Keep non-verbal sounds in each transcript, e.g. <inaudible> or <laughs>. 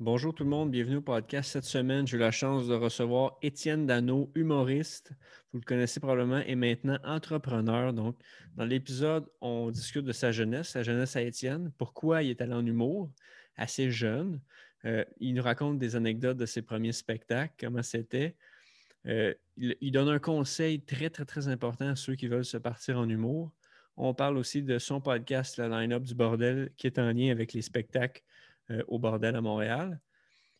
Bonjour tout le monde, bienvenue au podcast. Cette semaine, j'ai eu la chance de recevoir Étienne Dano, humoriste. Vous le connaissez probablement et maintenant entrepreneur. Donc, dans l'épisode, on discute de sa jeunesse, sa jeunesse à Étienne, pourquoi il est allé en humour assez jeune. Euh, il nous raconte des anecdotes de ses premiers spectacles, comment c'était. Euh, il, donne un conseil très, très, très important à ceux qui veulent se partir en humour. On parle aussi de son podcast, la line-up du bordel, qui est en lien avec les spectacles au bordel à Montréal.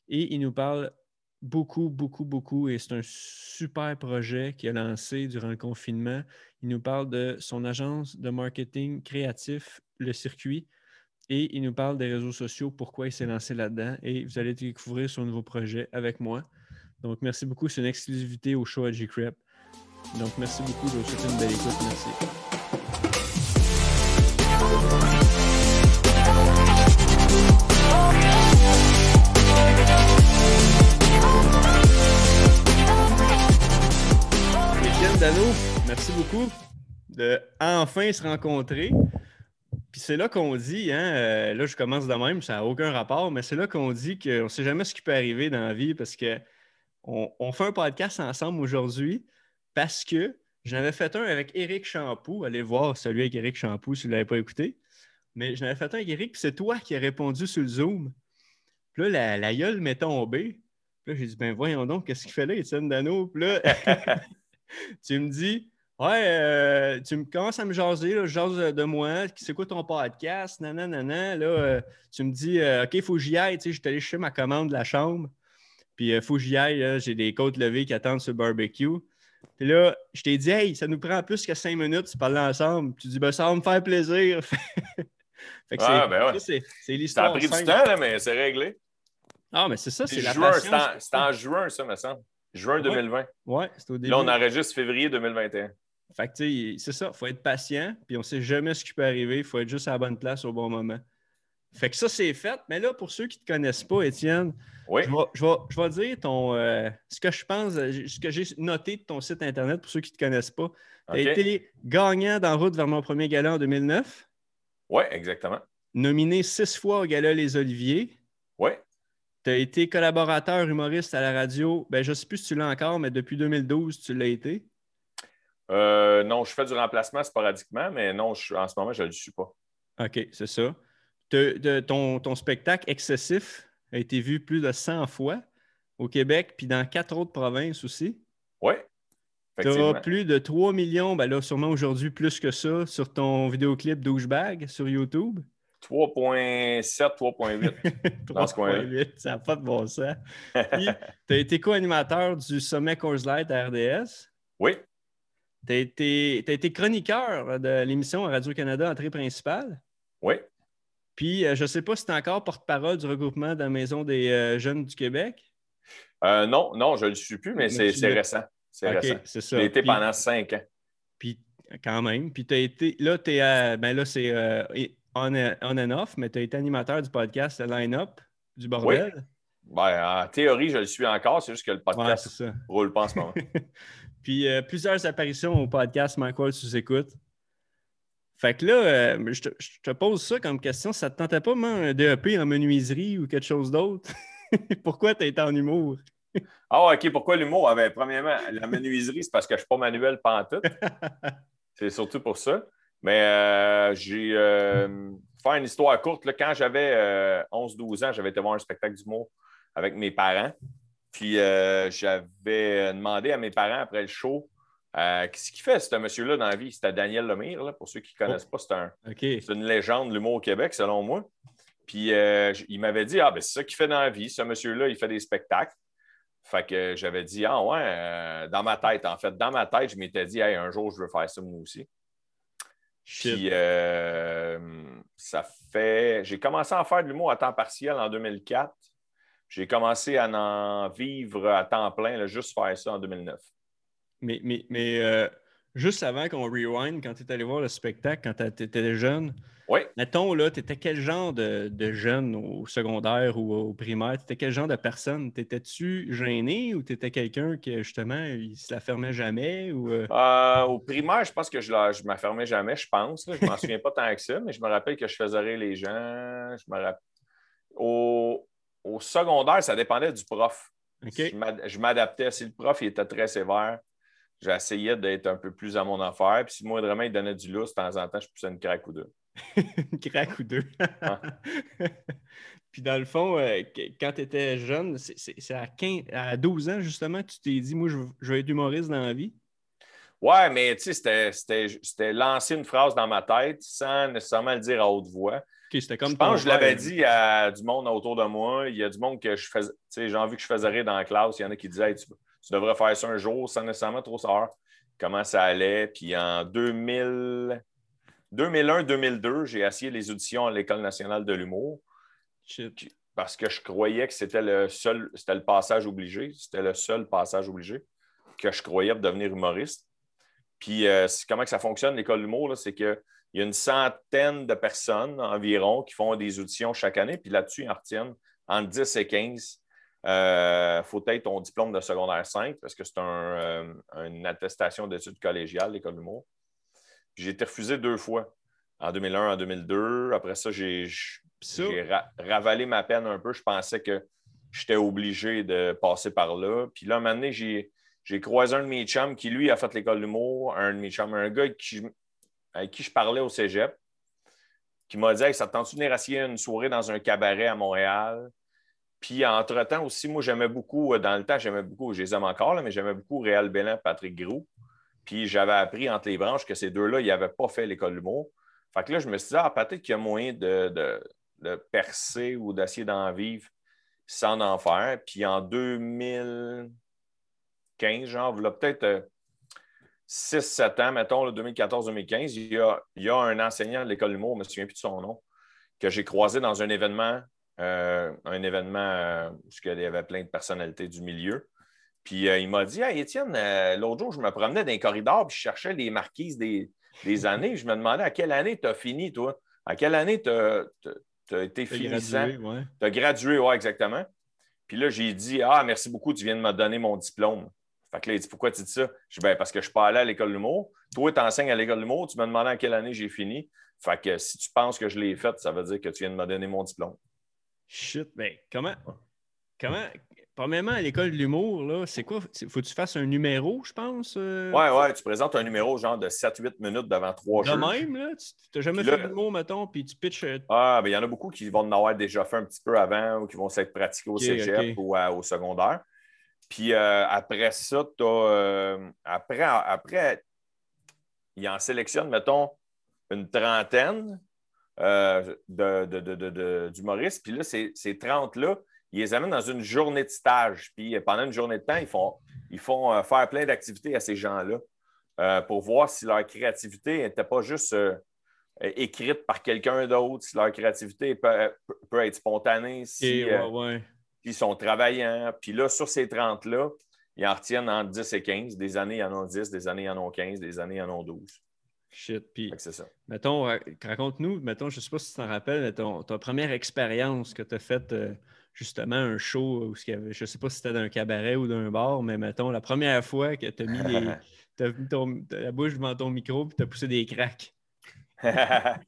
Et il nous parle beaucoup, beaucoup, beaucoup, et c'est un super projet qu'il a lancé durant le confinement. Il nous parle de son agence de marketing créatif, le circuit, et il nous parle des réseaux sociaux, pourquoi il s'est lancé là-dedans, et vous allez découvrir son nouveau projet avec moi. Donc, merci beaucoup. C'est une exclusivité au show à G-Crep. Donc, merci beaucoup. Je vous souhaite une belle écoute. Merci. Merci beaucoup de enfin se rencontrer. Puis c'est là qu'on dit, hein, euh, là je commence de même, ça n'a aucun rapport, mais c'est là qu'on dit qu'on ne sait jamais ce qui peut arriver dans la vie parce que on, fait un podcast ensemble aujourd'hui parce que j'en avais fait un avec Eric Champoux. Allez voir celui avec Eric Champoux si vous ne l'avez pas écouté. Mais j'en avais fait un avec Eric, puis c'est toi qui as répondu sur le Zoom. Puis là, la, la gueule m'est tombée. Puis là, j'ai dit, ben voyons donc, qu'est-ce qu'il fait là, Étienne Dano? Puis là, <laughs> <laughs> tu me dis, ouais, euh, tu me commences à me jaser, là, je jase de moi, c'est quoi ton podcast, nanana, Là, euh, tu me dis, euh, OK, il faut que j'y aille, tu sais, je suis allé chercher ma commande de la chambre. Puis il faut que j'y aille, j'ai des côtes levées qui attendent sur le barbecue. Puis là, je t'ai dit, hey, ça nous prend plus que cinq minutes de parler ensemble. Tu dis, ben, ça va me faire plaisir. <laughs> ah, ben ouais. c'est l'histoire. Ça a pris du temps, là, mais c'est réglé. Ah, mais c'est ça, c'est la C'était en, juin, ça, me semble. Juin 2020. Ouais, c'était au début. Là, on enregistre février 2021. Fait que, tu sais, c'est ça, il faut être patient, puis on ne sait jamais ce qui peut arriver. Il faut être juste à la bonne place au bon moment. Fait que ça, c'est fait. Mais là, pour ceux qui ne te connaissent pas, Étienne, je, vais, je, vais, dire ton, euh, ce que je pense, ce que j'ai noté de ton site Internet pour ceux qui ne te connaissent pas. Tu as été gagnant dans Route vers mon premier gala en 2009. Oui, exactement. Nominé six fois au gala Les Oliviers. Oui. Tu as été collaborateur humoriste à la radio. Ben, je ne sais plus si tu l'as encore, mais depuis 2012, tu l'as été. Euh, non, je fais du remplacement sporadiquement, mais non, en ce moment, je ne le suis pas. OK, c'est ça ton, ton, spectacle excessif a été vu plus de 100 fois au Québec, puis dans quatre autres provinces aussi. Oui. Tu as plus de 3 millions, ben là, sûrement aujourd'hui plus que ça, sur ton vidéoclip Douchebag sur YouTube? 3.7, 3.8. 3.8, ça n'a pas de bon sens. <laughs> Puis, tu as été co-animateur du Sommet Coors Light à RDS. Oui. Tu as été, été chroniqueur de l'émission à Radio-Canada Entrée principale. Oui. Puis, euh, je ne sais pas si tu es encore porte-parole du regroupement de la Maison des euh, jeunes du Québec. Euh, non, non, je ne le suis plus, mais, c'est récent. C'est récent. C'est ça. J'ai été pendant cinq ans. Puis, quand même. Puis, tu as été. Là, ben là, c'est on, on, and off, mais tu as été animateur du podcast Line-Up du bordel. Oui. Ben, en théorie, je le suis encore. C'est juste que le podcast ne roule pas en ce moment. <laughs> Puis, plusieurs apparitions au podcast Michael sous-écoute. Fait que là, euh, je, te, pose ça comme question. Ça te tentait pas un DEP en menuiserie ou quelque chose d'autre? <laughs> pourquoi tu été en humour? Ah, OK. Pourquoi l'humour? Ah, ben, premièrement, la menuiserie, c'est parce que je ne suis pas manuel tout. <laughs> c'est surtout pour ça. Mais euh, j'ai. Euh, faire une histoire courte, là, quand j'avais 11-12 ans, j'avais été voir un spectacle d'humour avec mes parents. Puis j'avais demandé à mes parents après le show euh, qu'est-ce qu'il fait, ce monsieur-là, dans la vie? C'était Daniel Lemire, pour ceux qui ne connaissent pas. C'est un, une légende de l'humour au Québec, selon moi. Puis euh, il m'avait dit Ah, ben c'est ça qu'il fait dans la vie. Ce monsieur-là, il fait des spectacles. Fait que j'avais dit Ah, ouais, euh, dans ma tête, en fait. Dans ma tête, je m'étais dit un jour, je veux faire ça moi aussi. Puis ça fait. J'ai commencé à faire de l'humour à temps partiel en 2004. J'ai commencé à en vivre à temps plein, juste faire ça en 2009. Mais, mais, euh, juste avant qu'on rewind, quand tu es allé voir le spectacle, quand tu étais jeune, mettons, là, tu étais quel genre de, jeune au secondaire ou au primaire? Tu étais quel genre de personne? T'étais-tu gêné ou tu étais quelqu'un qui, justement, il se la fermait jamais? Ou, euh? Euh, au primaire, je pense que je ne je m'affermais jamais, je pense. Je ne m'en <laughs> souviens pas tant que ça, mais je me rappelle que je faisais rire les gens. Je me Au, au secondaire, ça dépendait du prof. Je m'adaptais. Si le prof il était très sévère, j'essayais d'être un peu plus à mon affaire. Puis si moindrement il donnait du lousse, de temps en temps, je poussais une craque ou deux. <laughs> une craque ou deux. <laughs> Puis dans le fond, euh, quand tu étais jeune, c'est à, à 12 ans justement que tu t'es dit, moi, je, je vais être humoriste dans la vie? Ouais, mais tu sais, c'était lancer une phrase dans ma tête sans nécessairement le dire à haute voix. comme je pense que je l'avais dit à du monde autour de moi. Il y a du monde que je faisais, tu sais, j'ai envie que je faisais rire dans la classe. Il y en a qui disaient, tu, devrais faire ça un jour sans nécessairement trop savoir comment ça allait. Puis en 2000, 2001-2002, j'ai essayé les auditions à l'École nationale de l'humour. Parce que je croyais que c'était le seul, c'était le passage obligé. C'était le seul passage obligé que je croyais pour devenir humoriste. Puis euh, comment que ça fonctionne, l'école d'humour, c'est qu'il y a une centaine de personnes environ qui font des auditions chaque année, puis là-dessus, ils en retiennent entre 10 et 15. Il euh, faut être ton diplôme de secondaire 5 parce que c'est euh, une attestation d'études collégiales, l'école d'humour. J'ai été refusé deux fois, en 2001, en 2002. Après ça, j'ai ravalé ma peine un peu. Je pensais que j'étais obligé de passer par là. Puis là, un moment donné, j'ai croisé un de mes chums qui, lui, a fait l'école d'humour, un de mes chums, un gars avec qui, je parlais au cégep, qui m'a dit Ça te tente de venir une soirée dans un cabaret à Montréal Puis, entre-temps aussi, moi, j'aimais beaucoup, euh, dans le temps, j'aimais beaucoup, je les aime encore, mais j'aimais beaucoup Réal Bellin Patrick Groux. Puis, j'avais appris entre les branches que ces deux-là, ils n'avaient pas fait l'école d'humour. Fait que là, je me suis dit Ah, peut-être qu'il y a moyen de, de percer ou d'essayer d'en vivre sans en faire. Puis, en 2000. 15, genre, il peut-être 6-7 euh, ans, mettons, 2014-2015, il, y a, un enseignant de l'école d'humour, je ne me souviens plus de son nom, que j'ai croisé dans un événement, un événement euh, où il y avait plein de personnalités du milieu. Puis il m'a dit Hey Étienne, l'autre jour, je me promenais dans les corridors puis je cherchais les marquises des, <laughs> années. Je me demandais à quelle année tu as fini, toi? À quelle année tu as, été finissant? Tu as gradué, oui, exactement. Puis là, j'ai dit Ah, merci beaucoup, tu viens de me donner mon diplôme. Fait que là, il dit Pourquoi tu dis ça? Je dis ben, Parce que je suis pas allé à l'école de l'humour. Toi, tu enseignes à l'école de l'humour. Tu m'as demandé à quelle année j'ai fini. Fait que si tu penses que je l'ai fait, ça veut dire que tu viens de me donner mon diplôme. Shit, mais comment. Comment. Premièrement, à l'école de l'humour, là, c'est quoi? Faut que tu fasses un numéro, je pense? Euh? Ouais, ouais, tu présentes un numéro genre de 7-8 minutes devant trois jours. De même, là? Tu n'as jamais fait de l'humour, mettons, puis tu pitches. Euh, ah, ben il y en a beaucoup qui vont en avoir déjà fait un petit peu avant ou qui vont s'être pratiqués au cégep ou au secondaire. Puis euh, après ça, tu as. Euh, après, après, il en sélectionne, mettons, une trentaine euh, d'humoristes. Puis là, ces, ces 30-là, ils les amènent dans une journée de stage. Puis pendant une journée de temps, ils font, ils font faire plein d'activités à ces gens-là pour voir si leur créativité n'était pas juste écrite par quelqu'un d'autre, si leur créativité peut, être spontanée. Si, puis ils sont travaillants. Puis là, sur ces 30-là, ils en retiennent entre 10 et 15. Des années, ils en ont 10, des années, ils en ont 15, des années, ils en ont 12. Shit. Puis, c'est ça. Mettons, raconte-nous, mettons, je ne sais pas si tu t'en rappelles, mais ton, ta première expérience que tu as faite, euh, justement, un show, où, je ne sais pas si c'était d'un cabaret ou d'un bar, mais mettons, la première fois que tu as mis, les, <laughs> as mis la bouche devant ton micro et tu as poussé des cracks. <laughs> un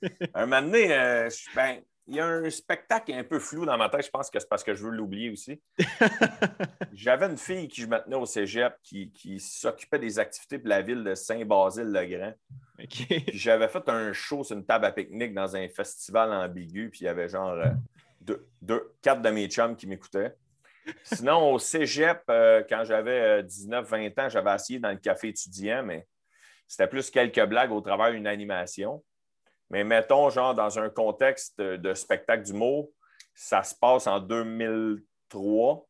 moment donné, euh, je, ben, il y a un spectacle un peu flou dans ma tête. Je pense que c'est parce que je veux l'oublier aussi. <laughs> J'avais une fille qui je me tenais au cégep qui, s'occupait des activités pour la ville de Saint-Basile-le-Grand. J'avais fait un show sur une table à pique-nique dans un festival ambigu. Puis il y avait genre euh, deux, quatre de mes chums qui m'écoutaient. Sinon, au cégep, euh, quand j'avais 19-20 euh, ans, j'avais essayé dans le café étudiant, mais c'était plus quelques blagues au travers d'une animation. Mais mettons, genre, dans un contexte de, spectacle d'humour, ça se passe en 2003.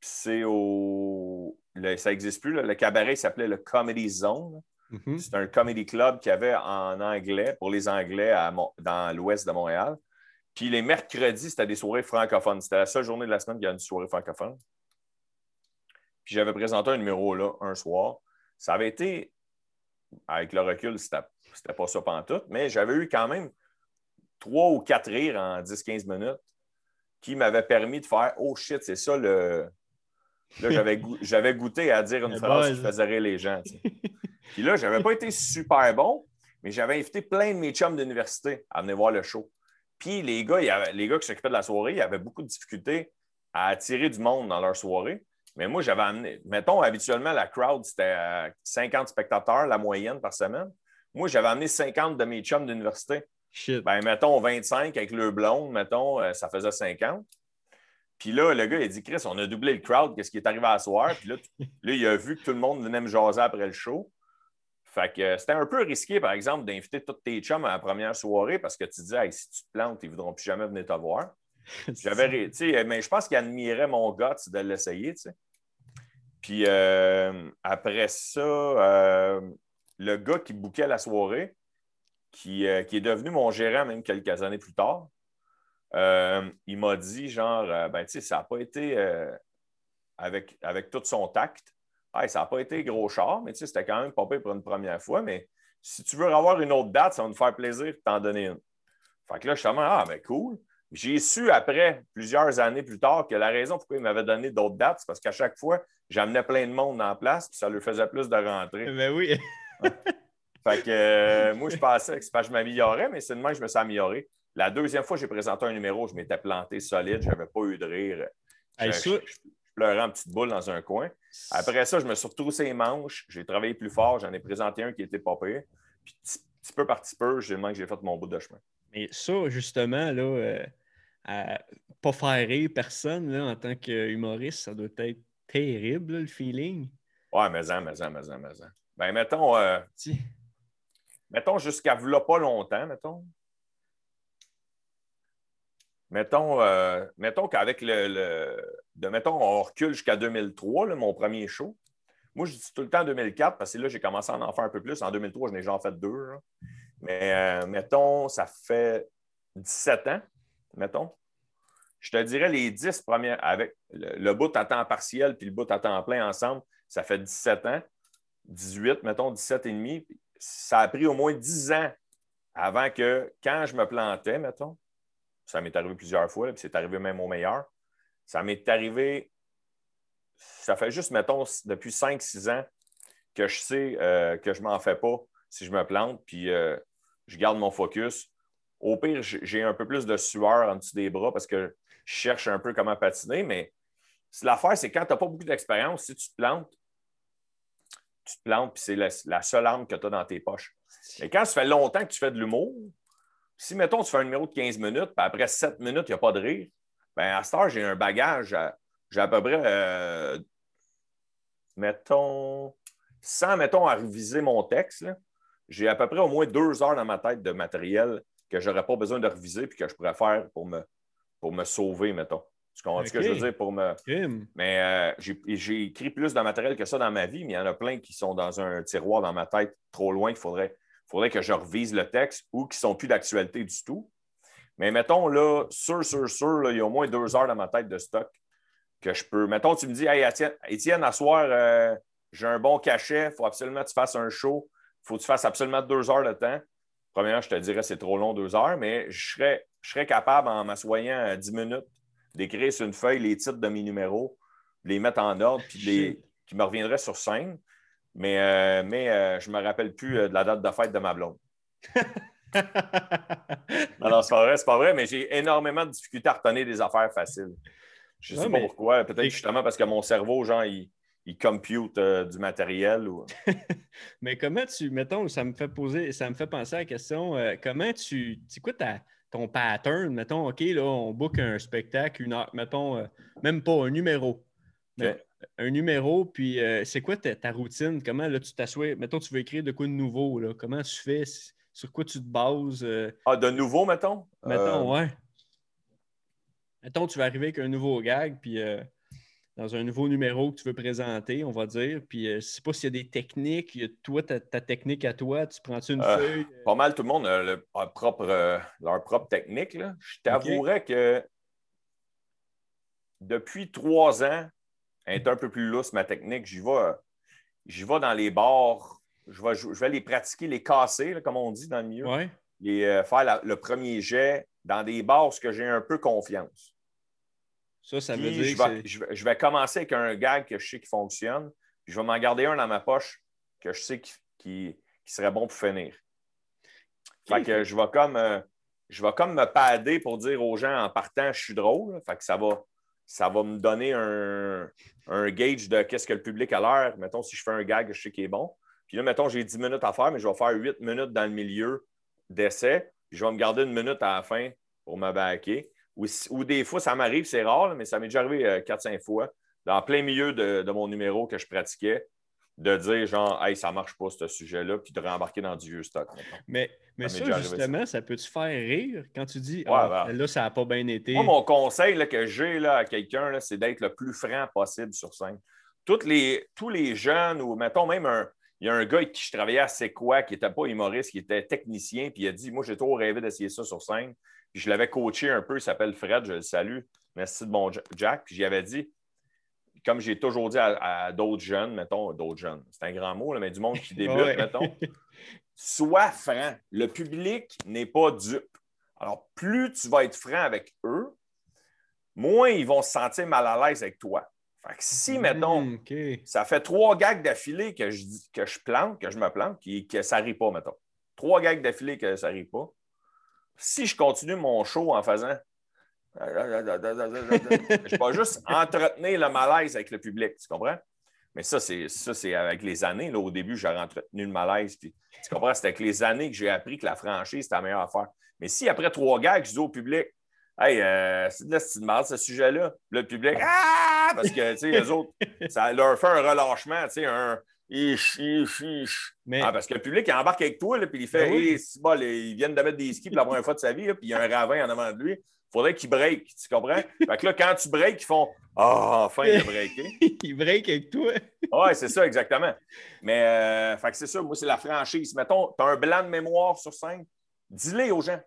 C'est au. ça n'existe plus. Le cabaret s'appelait le Comedy Zone. Mm-hmm. C'est un comedy club qu'il y avait en anglais, pour les Anglais dans l'ouest de Montréal. Puis les mercredis, c'était des soirées francophones. C'était la seule journée de la semaine qu'il y a une soirée francophone. Puis j'avais présenté un numéro là, un soir. Ça avait été, avec le recul, c'était c'était pas ça tout, mais j'avais eu quand même trois ou quatre rires en 10-15 minutes qui m'avaient permis de faire Oh shit, c'est ça le. Là, j'avais, <laughs> goûté à dire une phrase qui faisait rire les gens. <laughs> Puis là, je n'avais pas été super bon, mais j'avais invité plein de mes chums d'université à venir voir le show. Puis les gars, les gars qui s'occupaient de la soirée, ils avaient beaucoup de difficultés à attirer du monde dans leur soirée. Mais moi, j'avais amené, mettons, habituellement, la crowd, c'était 50 spectateurs, la moyenne par semaine. Moi, j'avais amené 50 de mes chums d'université. Ben, mettons 25 avec le blonde, mettons, euh, ça faisait 50. Puis là, le gars, il dit, Chris, on a doublé le crowd, qu'est-ce qui est arrivé à soir? Puis là, là, il a vu que tout le monde venait me jaser après le show. Fait que euh, c'était un peu risqué, par exemple, d'inviter tous tes chums à la première soirée parce que tu disais, si tu te plantes, ils ne voudront plus jamais venir te voir. <laughs> J'avais, mais je pense qu'il admirait mon gars de l'essayer, tu sais. Puis euh, après ça, euh, le gars qui bouquait la soirée, qui, qui, est devenu mon gérant même quelques années plus tard, il m'a dit genre, ben tu sais, ça n'a pas été avec, avec tout son tact ça n'a pas été gros char, mais c'était quand même pas pire pour une première fois. Mais si tu veux avoir une autre date, ça va me faire plaisir de t'en donner une. Fait que là, je suis ah, mais cool. J'ai su après, plusieurs années plus tard, que la raison pourquoi il m'avait donné d'autres dates, c'est parce qu'à chaque fois, j'amenais plein de monde en place, puis ça lui faisait plus de rentrer. Ben oui. <laughs> fait que euh, moi, je pensais que c'est pas que je m'améliorais, mais c'est de même que je me suis amélioré. La deuxième fois que j'ai présenté un numéro, je m'étais planté solide, je n'avais pas eu de rire pleurer en petite boule dans un coin. Après ça, je me suis retroussé les manches, j'ai travaillé plus fort, j'en ai présenté un qui était pas pire. Puis petit peu par petit peu, j'ai que j'ai fait mon bout de chemin. Mais ça, justement, là, euh, pas faire rire personne là, en tant qu'humoriste, ça doit être terrible, le feeling. Ouais, mais en, mais en, mais en, mais en. Ben, mettons, euh, mettons jusqu'à là pas longtemps, mettons. Mettons, euh, mettons qu'avec le, de, mettons, on recule jusqu'à 2003, mon premier show. Moi, je dis tout le temps 2004 parce que là, j'ai commencé à en faire un peu plus. En 2003, j'en ai déjà fait deux. Mais euh, mettons, ça fait 17 ans, mettons. Je te dirais les 10 premières, avec le, bout à temps partiel puis le bout à temps plein ensemble, ça fait 17 ans. 18, mettons, 17 et demi. Ça a pris au moins 10 ans avant que, quand je me plantais, mettons, ça m'est arrivé plusieurs fois, puis c'est arrivé même au meilleur. Ça m'est arrivé, ça fait juste, mettons, depuis 5-6 ans que je sais euh, que je m'en fais pas si je me plante, puis euh, je garde mon focus. Au pire, j'ai un peu plus de sueur en dessous des bras parce que je cherche un peu comment patiner, mais l'affaire, c'est quand tu n'as pas beaucoup d'expérience, si tu te plantes, tu te plantes, puis c'est la, seule arme que tu as dans tes poches. Mais quand ça fait longtemps que tu fais de l'humour, si, mettons, tu fais un numéro de 15 minutes, puis après 7 minutes, il n'y a pas de rire, bien, à cette heure, j'ai un bagage, j'ai à peu près, euh, mettons, sans, mettons, à réviser mon texte, j'ai à peu près au moins deux heures dans ma tête de matériel que je n'aurais pas besoin de réviser puis que je pourrais faire pour me, pour me sauver, mettons. Tu comprends ce que je veux dire pour me. Mais euh, j'ai écrit plus de matériel que ça dans ma vie, mais il y en a plein qui sont dans un tiroir dans ma tête trop loin qu'il faudrait faudrait que je revise le texte ou qui ne sont plus d'actualité du tout. Mais mettons, là, sûr, sûr, sûr, il y a au moins deux heures dans ma tête de stock que je peux. Mettons, tu me dis, hey, Étienne, à soir, euh, j'ai un bon cachet, il faut absolument que tu fasses un show, il faut que tu fasses absolument deux heures de temps. Premièrement, je te dirais c'est trop long, deux heures, mais je serais, je serais capable, en m'assoyant dix minutes, d'écrire sur une feuille les titres de mes numéros, les mettre en ordre, puis les, qui me reviendraient sur scène. Mais, euh, mais euh, je ne me rappelle plus euh, de la date de fête de ma blonde. <laughs> non, c'est pas vrai, c'est pas vrai, mais j'ai énormément de difficultés à retenir des affaires faciles. Je ne sais pas pourquoi. Peut-être justement parce que mon cerveau, genre, il, il compute du matériel. Ou... <laughs> mais comment tu, mettons, ça me fait poser, ça me fait penser à la question, comment tu, c'est quoi ton pattern? Mettons, OK, là, on book un spectacle, une heure, mettons, même pas un numéro un numéro, puis euh, c'est quoi ta, routine? Comment là, tu t'assois? Mettons, tu veux écrire de quoi de nouveau? Là? Comment tu fais? Sur quoi tu te bases? Euh? Ah, de nouveau, mettons? Mettons, euh. ouais. Mettons, tu vas arriver avec un nouveau gag, puis dans un nouveau numéro que tu veux présenter, on va dire. Puis je ne sais pas s'il y a des techniques. Toi, ta, technique à toi, tu prends-tu une feuille? Pas mal, tout le monde a leur propre, leur propre technique. Là. Je t'avouerais que depuis trois ans, est un peu plus lousse, ma technique. J'y vais, vais dans les bars. Je vais, je vais les pratiquer, les casser, comme on dit dans le milieu. Et euh, faire le premier jet dans des bars où j'ai un peu confiance. Ça, ça veut dire je vais, je, vais, commencer avec un gag que je sais qui fonctionne. Puis je vais m'en garder un dans ma poche que je sais qui, serait bon pour finir. Fait que je vais comme. Euh, je vais comme me pader pour dire aux gens en partant, je suis drôle. Fait que ça va, ça va me donner un, un gauge de qu'est-ce que le public a l'air. Mettons, si je fais un gag, je sais qu'il est bon. Puis là, mettons, j'ai 10 minutes à faire, mais je vais faire 8 minutes dans le milieu d'essai. Puis je vais me garder une minute à la fin pour me baquer. Ou, des fois, ça m'arrive, c'est rare, mais ça m'est déjà arrivé 4-5 euh, fois, dans plein milieu de, de, mon numéro que je pratiquais, de dire genre, hey, ça marche pas ce sujet-là, puis de rembarquer dans du vieux stock. Mais, mais ça, justement, ça, peut te faire rire quand tu dis, ah, là, ça n'a pas bien été. Moi, mon conseil là, que j'ai à quelqu'un, c'est d'être le plus franc possible sur scène. Toutes les, tous les jeunes, ou mettons même un. Il y a un gars avec qui je travaillais à C'est quoi, qui n'était pas humoriste, qui était technicien, puis il a dit Moi, j'ai trop rêvé d'essayer ça sur scène. Puis je l'avais coaché un peu, il s'appelle Fred, je le salue. Merci de bon Jack. Puis j'y avais dit comme j'ai toujours dit à, d'autres jeunes, mettons, d'autres jeunes, c'est un grand mot, mais du monde qui <laughs> débute, mettons, <laughs> sois franc. Le public n'est pas dupe. Alors, plus tu vas être franc avec eux, moins ils vont se sentir mal à l'aise avec toi. Fait que si, hmm, mettons, ça fait trois gags d'affilée que je, que je plante, que je me plante, que ça n'arrive pas, mettons. Trois gags d'affilée que ça n'arrive pas. Si je continue mon show en faisant je pas juste entretenir le malaise avec le public, tu comprends? Mais ça, c'est ça, c'est avec les années. Là, au début, j'ai entretenu le malaise. Puis, tu comprends? C'est avec les années que j'ai appris que la franchise, c'était la meilleure affaire. Mais si après trois gags, je dis au public Hey, euh, c'est de la style ce sujet-là. Le public, ah! Parce que, tu sais, les autres, ça leur fait un relâchement, tu sais, un. Mais... Ah, parce que le public il embarque avec toi, puis il fait ben bon, ils viennent de mettre des skis pour la première fois de sa vie, puis il y a un ravin en avant de lui faudrait qu'ils break, tu comprends? Fait que là, quand tu breaks, ils font Ah, enfin, il a breaké. <laughs> ils break avec toi. oui, c'est ça, exactement. Mais, euh, fait que c'est ça, moi, c'est la franchise. Mettons, tu as un blanc de mémoire sur scène, dis-le aux gens.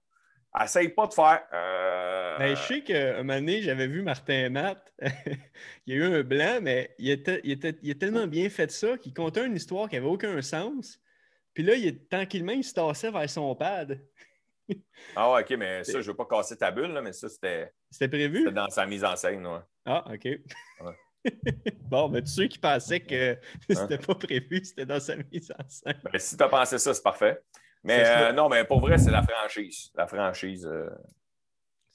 Essaye pas de faire. Euh... Ben, je sais qu'un moment donné, j'avais vu Martin Matt. <laughs> il y a eu un blanc, mais il, était, il, était, il a tellement bien fait ça qu'il contait une histoire qui n'avait aucun sens. Puis là, il, tranquillement, il se tassait vers son pad. <laughs> Ah ouais, OK, mais ça, je ne veux pas casser ta bulle, là, mais ça, c'était. C'était prévu? C'était dans sa mise en scène, ouais. Ah, OK. <laughs> bon, mais tous ceux qui pensaient que c'était pas prévu, c'était dans sa mise en scène. Ben, si tu as pensé ça, c'est parfait. Mais euh, non, mais pour vrai, c'est la franchise. La franchise. Euh,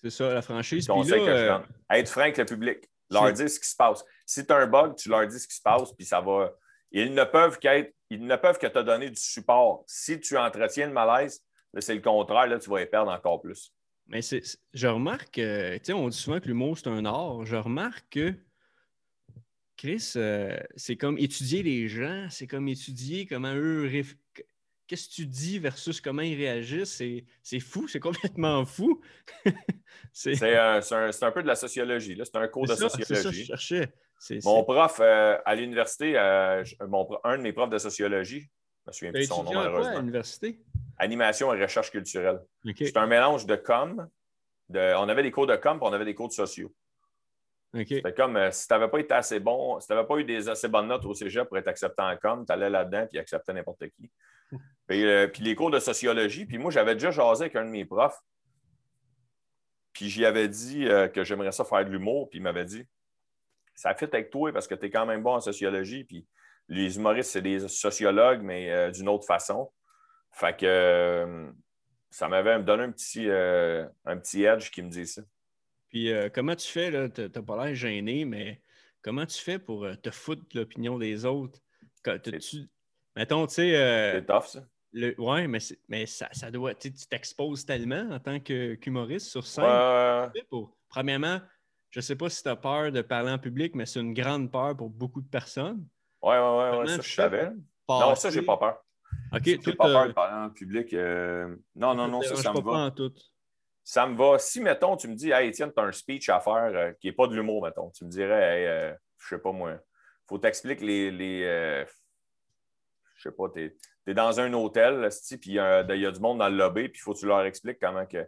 c'est ça, la franchise. Puis là, que euh, Être franc avec le public. Leur dire ce qui se passe. Si tu as un bug, tu leur dis ce qui se passe, puis ça va. Ils ne peuvent qu'être. Ils ne peuvent que te donner du support. Si tu entretiens le malaise, c'est le contraire, là, tu vas y perdre encore plus. Mais je remarque, tu sais, on dit souvent que l'humour, c'est un art. Je remarque que, Chris, euh, c'est comme étudier les gens, c'est comme étudier comment eux. Qu'est-ce que tu dis versus comment ils réagissent? C'est fou, c'est complètement fou. <laughs> c'est un, un, peu de la sociologie. C'est un cours de sociologie. Ça, je cherchais. Mon prof euh, à l'université, euh, un de mes profs de sociologie, je me souviens plus son nom malheureusement. à l'université? Animation et recherche culturelle. C'est un mélange de com. De, on avait des cours de com et on avait des cours de sociaux. C'était comme euh, si tu n'avais pas été assez bon, si tu n'avais pas eu des assez bonnes notes au cégep pour être accepté en com, tu allais là-dedans et acceptais n'importe qui. Euh, puis, les cours de sociologie, puis moi, j'avais déjà jasé avec un de mes profs. Puis j'y avais dit euh, que j'aimerais ça faire de l'humour, puis il m'avait dit Ça fait avec toi parce que tu es quand même bon en sociologie, puis les humoristes, c'est des sociologues, mais d'une autre façon. Fait que euh, ça m'avait donné un petit, euh, un petit edge qui me dit ça. Puis euh, comment tu fais, là? Tu n'as pas l'air gêné, mais comment tu fais pour te foutre l'opinion des autres? Tu... Mettons, tu sais. c'est tough, ça. Oui, mais, mais ça, ça doit. Tu t'exposes tellement en tant qu'humoriste sur scène. Premièrement, je ne sais pas si tu as peur de parler en public, mais c'est une grande peur pour beaucoup de personnes. Oui, oui, oui, ça, je savais. Non, ça, j'ai pas peur. OK. Tout, pas peur de parler en public. Euh, non, non, non, ça, ça me va. tout. Ça me va. Si, mettons, tu me dis, hey, Étienne, tu as un speech à faire euh, qui n'est pas de l'humour, mettons. Tu me dirais, hey, euh, je sais pas moi, il faut t'expliquer les. Sais pas, tu es, dans un hôtel, puis il y, a du monde dans le lobby, puis il faut que tu leur expliques comment que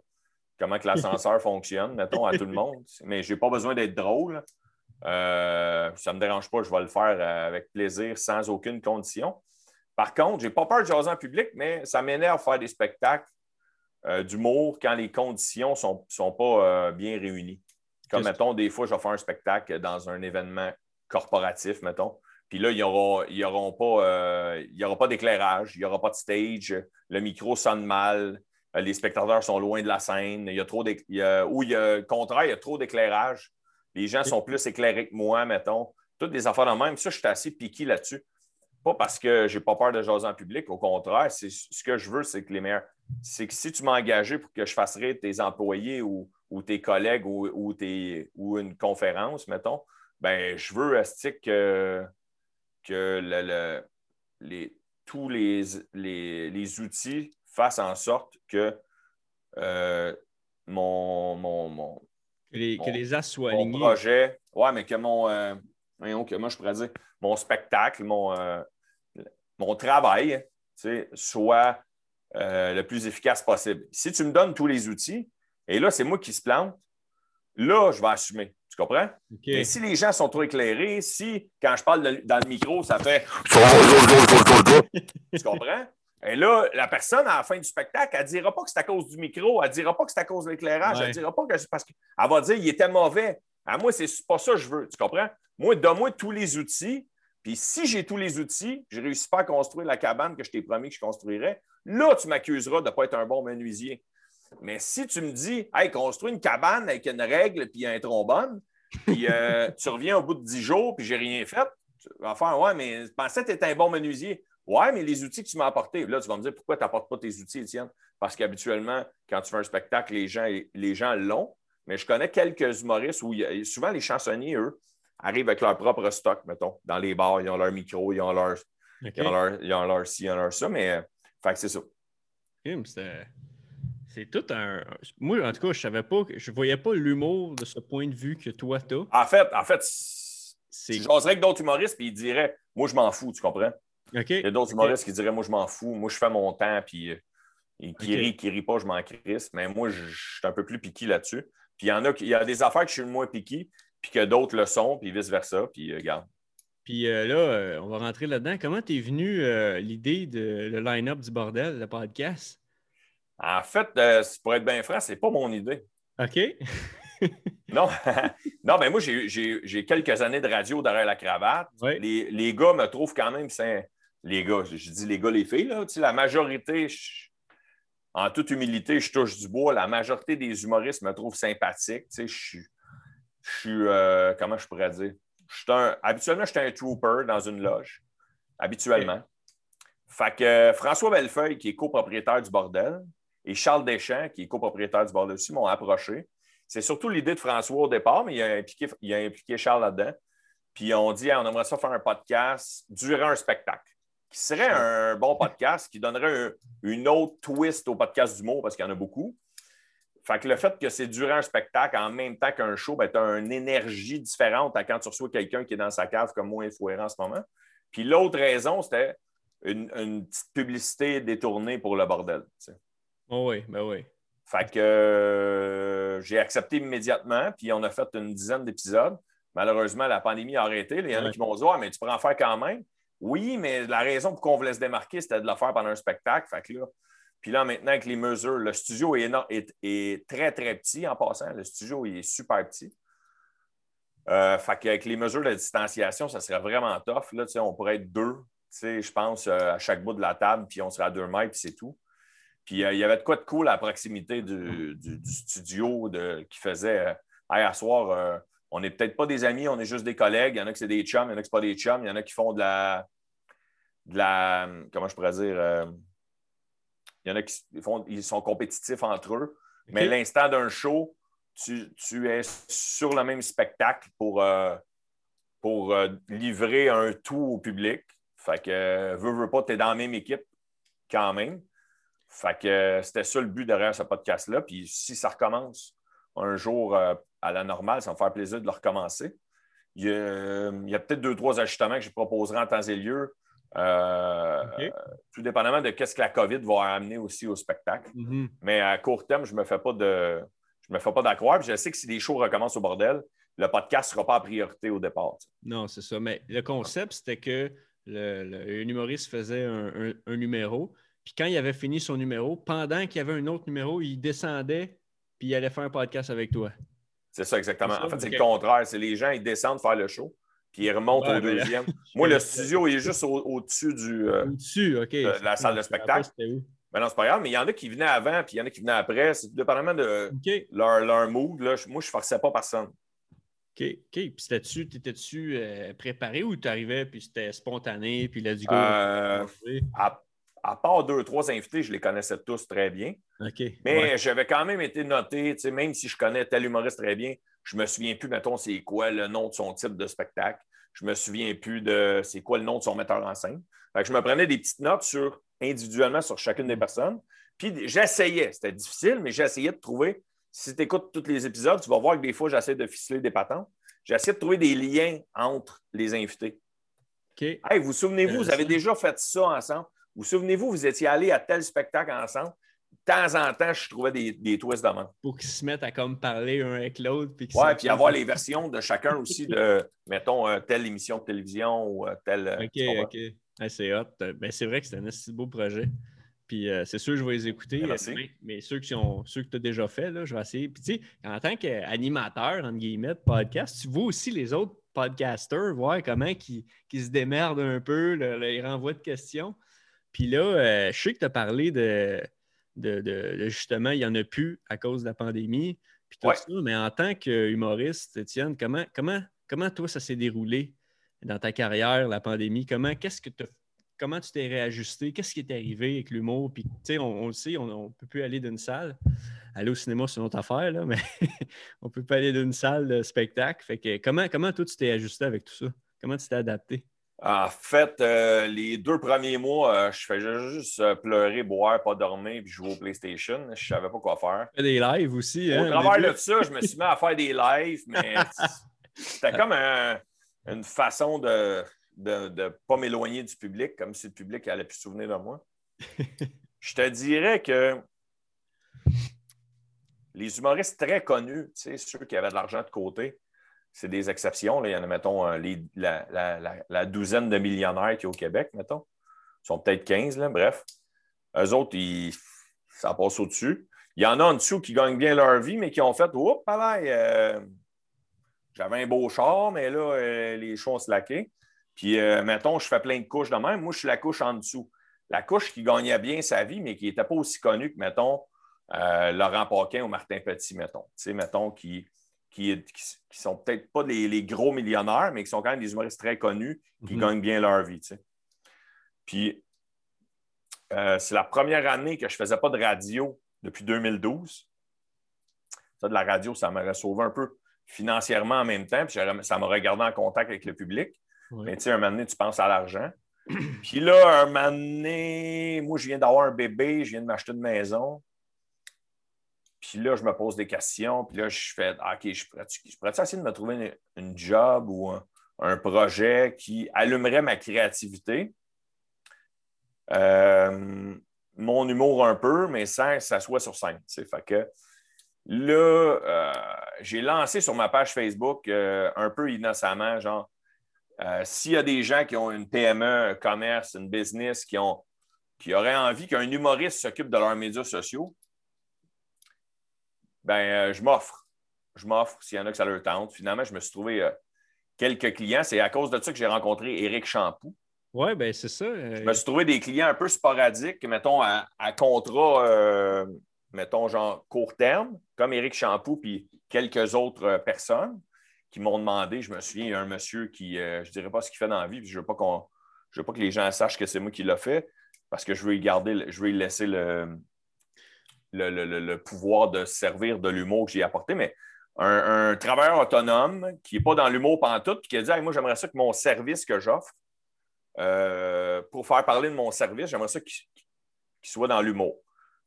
comment que l'ascenseur <laughs> fonctionne, mettons, à tout le monde. Mais je n'ai pas besoin d'être drôle. ça ne me dérange pas, je vais le faire avec plaisir, sans aucune condition. Par contre, je n'ai pas peur de jaser en public, mais ça m'énerve faire des spectacles euh, d'humour quand les conditions ne sont, sont, pas euh, bien réunies. Comme, mettons, des fois, je vais faire un spectacle dans un événement corporatif, mettons. Puis là, il n'y aura, y aura pas, euh, aura pas d'éclairage, il n'y aura pas de stage, le micro sonne mal, les spectateurs sont loin de la scène, il y a trop ou il y a, contraire, il y a trop d'éclairage. Les gens sont plus éclairés que moi, mettons. Toutes des affaires de même. Ça, je suis assez piqué là-dessus. Pas parce que j'ai pas peur de jaser en public, au contraire, c'est ce que je veux, c'est que les meilleurs. C'est que si tu m'as engagé pour que je fasse rire tes employés ou, tes collègues ou, ou, une conférence, mettons, ben je veux que, que les, tous les, les, outils fassent en sorte que euh, mon, mon, que les, que les as soient mon projet, ouais, mais que mon, euh, que moi je pourrais dire, mon spectacle, mon, euh, mon travail soit euh, le plus efficace possible. Si tu me donnes tous les outils, et là, c'est moi qui se plante, là, je vais assumer. Tu comprends? Et si les gens sont trop éclairés, si quand je parle dans le micro, ça fait. tu comprends? Et là, la personne, à la fin du spectacle, elle ne dira pas que c'est à cause du micro, elle ne dira pas que c'est à cause de l'éclairage, elle ne dira pas que c'est parce qu'elle va dire qu'il était mauvais. À moi, c'est pas ça que je veux. Tu comprends? Moi, donne-moi tous les outils. Puis si j'ai tous les outils, je ne réussis pas à construire la cabane que je t'ai promis que je construirais, là, tu m'accuseras de ne pas être un bon menuisier. Mais si tu me dis, hey, construis une cabane avec une règle puis un trombone, puis euh, tu reviens au bout de dix jours puis j'ai rien fait, tu vas faire, ouais, mais je pensais que tu étais un bon menuisier. Ouais, mais les outils que tu m'as apportés, là, tu vas me dire pourquoi tu n'apportes pas tes outils, Étienne? Parce qu'habituellement, quand tu fais un spectacle, les gens les gens l'ont. Mais je connais quelques humoristes où souvent les chansonniers, eux, arrivent avec leur propre stock, mettons, dans les bars. Ils ont leur micro, ils ont leur, ils ont leur, ils ont leur ci, ils ont leur ça. Mais, fait que c'est ça. C'est tout un. Moi, en tout cas, je savais pas, je voyais pas l'humour de ce point de vue que toi, tu as. En fait, en fait, je j'oserais que d'autres humoristes, puis ils diraient, moi, je m'en fous, tu comprends? Il y a d'autres humoristes qui diraient Moi, je m'en fous, moi, je fais mon temps, puis euh, qui rit, qui rit pas, je m'en crisse. Mais moi, je, suis un peu plus piqué là-dessus. Puis il y en a, il y a des affaires que je suis le moins piqué, puis que d'autres le sont, puis vice-versa. Puis euh, regarde. Puis euh, là, on va rentrer là-dedans. Comment t'es venu l'idée de le line-up du bordel, le podcast? En fait, pour être bien franc, c'est pas mon idée. OK. <laughs> non, <laughs> non, mais moi, j'ai quelques années de radio derrière la cravate. Les, les, gars me trouvent quand même les gars, je dis les gars, les filles, là, la majorité, en toute humilité, je touche du bois, la majorité des humoristes me trouvent sympathique. Je suis, je suis euh, comment je pourrais dire? habituellement, je suis un trooper dans une loge. Habituellement. Fait que euh, François Bellefeuille, qui est copropriétaire du bordel, et Charles Deschamps, qui est copropriétaire du bordel aussi, m'ont approché. C'est surtout l'idée de François au départ, mais il a impliqué, il a impliqué Charles là-dedans. Puis on dit, on aimerait ça faire un podcast durant un spectacle qui serait un bon podcast, qui donnerait une autre twist au podcast d'humour, parce qu'il y en a beaucoup. Fait que le fait que c'est durant un spectacle, en même temps qu'un show, ben, tu as une énergie différente à quand tu reçois quelqu'un qui est dans sa cave comme moi, Infouérant en ce moment. Puis l'autre raison, c'était une, petite publicité détournée pour le bordel. Oh oui, ben oui. Fait que euh, j'ai accepté immédiatement, puis on a fait une dizaine d'épisodes. Malheureusement, la pandémie a arrêté. Il y en a qui m'ont dit ah, mais tu pourrais en faire quand même. Oui, mais la raison pour qu'on voulait se démarquer, c'était de le faire pendant un spectacle. Fait là, puis là, maintenant, avec les mesures, le studio est, est, très, très petit en passant. Le studio est super petit. Euh, fait qu'avec les mesures de distanciation, ça serait vraiment tough. Là, on pourrait être deux, je pense, euh, à chaque bout de la table, puis on serait à deux mètres, puis c'est tout. Puis euh, il y avait de quoi de cool à proximité du, studio de, qui faisait euh, à soir, on n'est peut-être pas des amis, on est juste des collègues. Il y en a qui c'est des chums, il y en a qui sont pas des chums, il y en a qui font de la. De la comment je pourrais dire? Euh, il y en a qui font, ils sont compétitifs entre eux. Mais l'instant d'un show, tu, es sur le même spectacle pour, euh, pour euh, livrer un tout au public. Fait que, veux, veux pas, tu es dans la même équipe quand même. Fait que c'était ça le but derrière ce podcast-là. Puis si ça recommence un jour à la normale, ça va me faire plaisir de le recommencer. Il y a, peut-être deux, trois ajustements que je proposerai en temps et lieu, euh, tout dépendamment de ce que la COVID va amener aussi au spectacle. Mm-hmm. Mais à court terme, je ne me fais pas de. Je me fais pas d'accroire. Je sais que si les shows recommencent au bordel, le podcast ne sera pas en priorité au départ. Non, c'est ça. Mais le concept, c'était que le, humoriste faisait un, un, numéro. Puis quand il avait fini son numéro, pendant qu'il y avait un autre numéro, il descendait puis il allait faire un podcast avec toi. C'est ça, exactement. en fait, c'est le contraire. C'est les gens, ils descendent faire le show, puis ils remontent au deuxième. <laughs> Moi, le studio, il est juste au-dessus du, euh, de la salle de spectacle. Ben non, c'est pas grave, mais il y en a qui venaient avant, puis il y en a qui venaient après. C'est dépendamment de leur, leur mood. Là, moi, je ne forçais pas personne. OK. OK. Puis t'étais-tu euh, préparé ou tu arrivais puis c'était spontané puis là du euh, à, à, part deux, trois invités, je les connaissais tous très bien. Mais j'avais quand même été noté, même si je connais tel humoriste très bien, je me souviens plus, mettons, c'est quoi le nom de son type de spectacle. Je me souviens plus de c'est quoi le nom de son metteur en scène. Fait que je me prenais des petites notes sur, individuellement sur chacune des personnes. Puis j'essayais, c'était difficile, mais j'essayais de trouver si tu écoutes tous les épisodes, tu vas voir que des fois, j'essaie de ficeler des patentes. J'essaie de trouver des liens entre les invités. OK. Hey, vous souvenez-vous, vous avez déjà fait ça ensemble? Vous souvenez-vous, vous étiez allé à tel spectacle ensemble. De temps en temps, je trouvais des, des twists de main. Pour qu'ils se mettent à comme parler un avec l'autre. Oui, puis avoir les versions de chacun aussi de, mettons, euh, telle émission de télévision ou euh, telle. Euh, OK, OK. c'est hot. Ben, c'est vrai que c'est un assez beau projet. Puis euh, c'est sûr que je vais les écouter. Ben, mais, ceux, qui ont, ceux que tu as déjà fait, là, je vais essayer. Puis tu sais, en tant qu'animateur, entre guillemets, de podcast, tu vois aussi les autres podcasters, voir comment qui, se démerdent un peu, les renvois de questions. Puis là, euh, je sais que tu as parlé de, de, justement, il n'y en a plus à cause de la pandémie. Puis tout ça, mais en tant qu'humoriste, Étienne, comment, comment, comment toi ça s'est déroulé dans ta carrière, la pandémie? Comment, qu'est-ce que comment tu t'es réajusté? Qu'est-ce qui est arrivé avec l'humour? Puis, tu sais, on, le sait, on ne peut plus aller d'une salle. Aller au cinéma, c'est une autre affaire, là, <laughs> mais on ne peut pas aller d'une salle de spectacle. Fait que comment, comment toi, tu t'es ajusté avec tout ça? Comment tu t'es adapté? En fait, euh, les deux premiers mois, euh, je faisais juste euh, pleurer, boire, pas dormir, puis jouer au PlayStation. Je ne savais pas quoi faire. Des lives aussi. Hein, au travers de ça, je me suis mis à faire des lives, mais <laughs> c'était comme une façon de, de ne pas m'éloigner du public, comme si le public allait plus se souvenir de moi. <laughs> je te dirais que les humoristes très connus, ceux qui avaient de l'argent de côté, c'est des exceptions. Là. Il y en a, mettons, euh, la, douzaine de millionnaires qui est au Québec, mettons. Ils sont peut-être 15, là, bref. Eux autres, ils, ça passe au-dessus. Il y en a en dessous qui gagnent bien leur vie, mais qui ont fait Oups, euh, j'avais un beau char, mais là, euh, les choses se laquaient. Puis, mettons, je fais plein de couches de même. Moi, je suis la couche en dessous. La couche qui gagnait bien sa vie, mais qui n'était pas aussi connue que, mettons, Laurent Paquin ou Martin Petit, mettons. Tu sais, mettons, qui, qui, qui sont peut-être pas les, gros millionnaires, mais qui sont quand même des humoristes très connus, qui mhm. gagnent bien leur vie, tu sais. Puis, euh, c'est la première année que je ne faisais pas de radio depuis 2012. Ça, de la radio, ça m'aurait sauvé un peu financièrement en même temps, puis ça m'aurait gardé en contact avec le public. Mais tu sais, un moment donné, tu penses à l'argent. <clears throat> Puis là, un moment donné, moi, je viens d'avoir un bébé, je viens de m'acheter une maison. Puis là, je me pose des questions. Puis là, je fais ah, OK, je pourrais, essayer de me trouver une, job ou un, projet qui allumerait ma créativité? Euh, mon humour un peu, mais sans que ça soit sur scène. Fait que là, euh, j'ai lancé sur ma page Facebook euh, un peu innocemment, genre s'il y a des gens qui ont une PME, un commerce, une business, qui, qui auraient envie qu'un humoriste s'occupe de leurs médias sociaux, ben, euh, je m'offre. Je m'offre s'il y en a que ça leur tente. Finalement, je me suis trouvé euh, quelques clients. C'est à cause de ça que j'ai rencontré Éric Champoux. Oui, bien, c'est ça. Je me suis trouvé des clients un peu sporadiques, mettons, à, contrat, mettons, genre court terme, comme Éric Champoux puis quelques autres personnes qui m'ont demandé, je me souviens, il y a un monsieur qui, euh, je ne dirais pas ce qu'il fait dans la vie, puis je ne veux, pas veux pas que les gens sachent que c'est moi qui l'ai fait, parce que je veux y garder, je veux y laisser le, le, pouvoir de servir de l'humour que j'ai apporté, mais un, travailleur autonome qui n'est pas dans l'humour pantoute, puis qui a dit Moi, j'aimerais ça que mon service que j'offre, euh, pour faire parler de mon service, j'aimerais ça qu'il soit dans l'humour.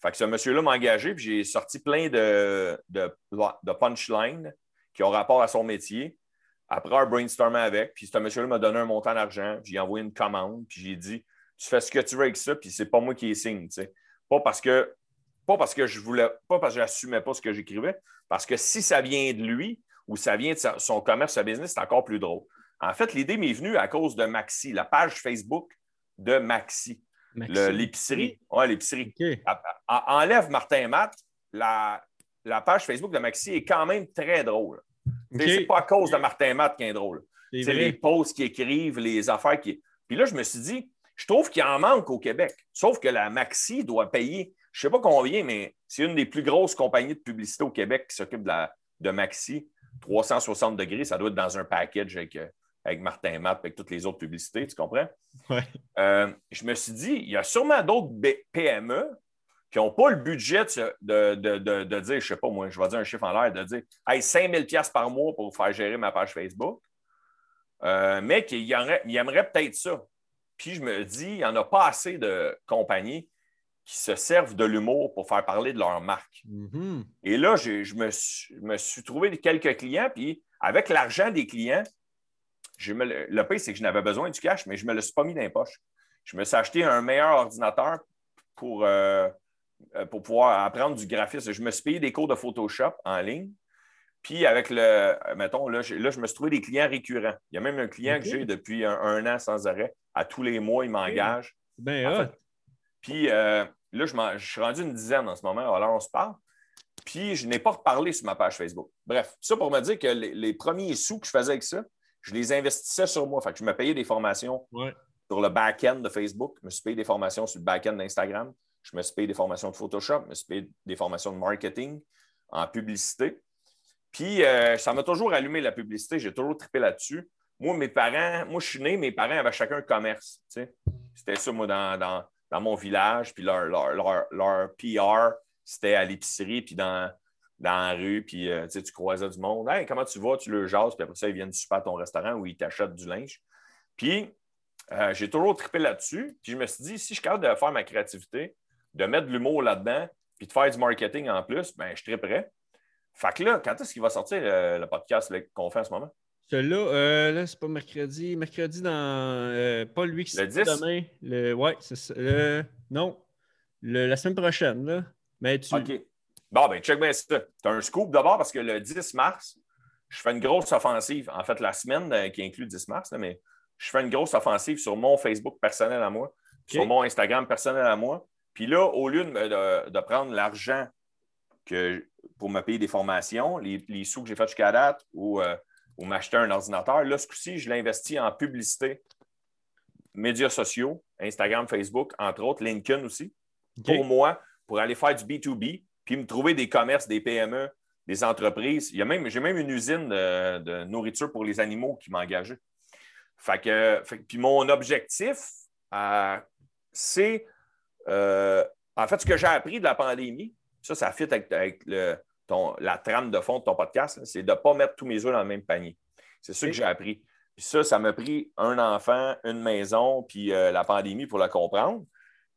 Fait que ce monsieur-là m'a engagé, puis j'ai sorti plein de, de, punchlines qui ont rapport à son métier. Après un brainstorming avec, puis ce monsieur-là m'a donné un montant d'argent, j'ai envoyé une commande, puis j'ai dit Tu fais ce que tu veux avec ça, puis c'est pas moi qui les signe. Pas parce que pas parce que je voulais, pas parce que j'assumais pas ce que j'écrivais, parce que si ça vient de lui ou ça vient de son commerce, sa business, c'est encore plus drôle. En fait, l'idée m'est venue à cause de Maxi, la page Facebook de Maxi. L'épicerie. Oui, l'épicerie. Enlève Martin Matt, la, la page Facebook de Maxi est quand même très drôle. Ce C'est pas à cause de Martin Matt qui est drôle. C'est les posts qui écrivent, les affaires qui. Puis là, je me suis dit, je trouve qu'il en manque au Québec. Sauf que la Maxi doit payer, je ne sais pas combien, mais c'est une des plus grosses compagnies de publicité au Québec qui s'occupe de, de Maxi. 360 degrés, ça doit être dans un package avec, euh, avec Martin Matt, avec toutes les autres publicités, tu comprends? Ouais. Euh, je me suis dit, il y a sûrement d'autres PME qui n'ont pas le budget de, de- de- dire, je ne sais pas moi, je vais dire un chiffre en l'air, de dire, hey, 5000 pièces par mois pour faire gérer ma page Facebook, Euh, mais qui il aimerait peut-être ça. Puis je me dis, il n'y en a pas assez de compagnies qui se servent de l'humour pour faire parler de leur marque. Mhm. Et là, je me suis, je me suis trouvé quelques clients, puis avec l'argent des clients, je me le, pire, c'est que je n'avais besoin du cash, mais je ne me le suis pas mis dans les poches. Je me suis acheté un meilleur ordinateur pour, euh, euh, pour pouvoir apprendre du graphisme. Je me suis payé des cours de Photoshop en ligne. Puis avec le, mettons, là, je, là, je me suis trouvé des clients récurrents. Il y a même un client que j'ai depuis un, un an sans arrêt. À tous les mois, il m'engage. Ben En hot. fait, Puis euh, là, je, je suis rendu une dizaine en ce moment, alors on se parle. Puis je n'ai pas reparlé sur ma page Facebook. Bref, ça pour me dire que les, les premiers sous que je faisais avec ça, je les investissais sur moi. Fait que je me payais des formations Ouais. sur le back-end de Facebook, je me suis payé des formations sur le back-end d'Instagram, je me suis payé des formations de Photoshop, je me suis payé des formations de marketing en publicité. Puis euh, ça m'a toujours allumé la publicité, j'ai toujours trippé là-dessus. Moi, mes parents, moi, je suis né, mes parents avaient chacun un commerce. tu sais. C'était ça, moi, dans, dans- dans mon village, puis leur, leur, leur- leur PR, c'était à l'épicerie, puis dans, dans la rue, puis euh, tu sais, tu croisais du monde. Hey, comment tu vas? Tu le jases, puis après ça, ils viennent super à ton restaurant où ils t'achètent du linge. Puis, euh, j'ai toujours trippé là-dessus. Puis, je me suis dit, si je suis capable de faire ma créativité, de mettre de l'humour là-dedans, puis de faire du marketing en plus, ben, je tripperais. Fait que là, quand est-ce qu'il va sortir le, le podcast qu'on fait en ce moment? Celui-là, euh, là, c'est pas mercredi. Mercredi dans. euh, pas lui qui Le sort 10? demain. Le, ouais, c'est ça. Le, non. Le- la semaine prochaine, là. Mais tu. OK. Bon, ben, check bien ça. Tu as un scoop d'abord parce que le 10 mars, je fais une grosse offensive. En fait, la semaine euh, qui inclut le 10 mars, là, mais je fais une grosse offensive sur mon Facebook personnel à moi, sur mon Instagram personnel à moi. Puis là, au lieu de- de prendre l'argent que, pour me payer des formations, les, les sous que j'ai fait jusqu'à date ou, euh, ou m'acheter un ordinateur, là, ce coup-ci, je l'investis en publicité, médias sociaux, Instagram, Facebook, entre autres, LinkedIn aussi pour moi, pour aller faire du B2B, puis me trouver des commerces, des PME, des entreprises. Même, j'ai même une usine de, de nourriture pour les animaux qui m'a engagé. Fait que, fait que- puis mon objectif, euh, c'est euh, en fait ce que j'ai appris de la pandémie. Ça, ça fit avec, avec le- ton- la trame de fond de ton podcast, c'est de ne pas mettre tous mes œufs dans le même panier. C'est ça que j'ai appris. Puis ça, ça m'a pris un enfant, une maison, puis euh, la pandémie pour le comprendre.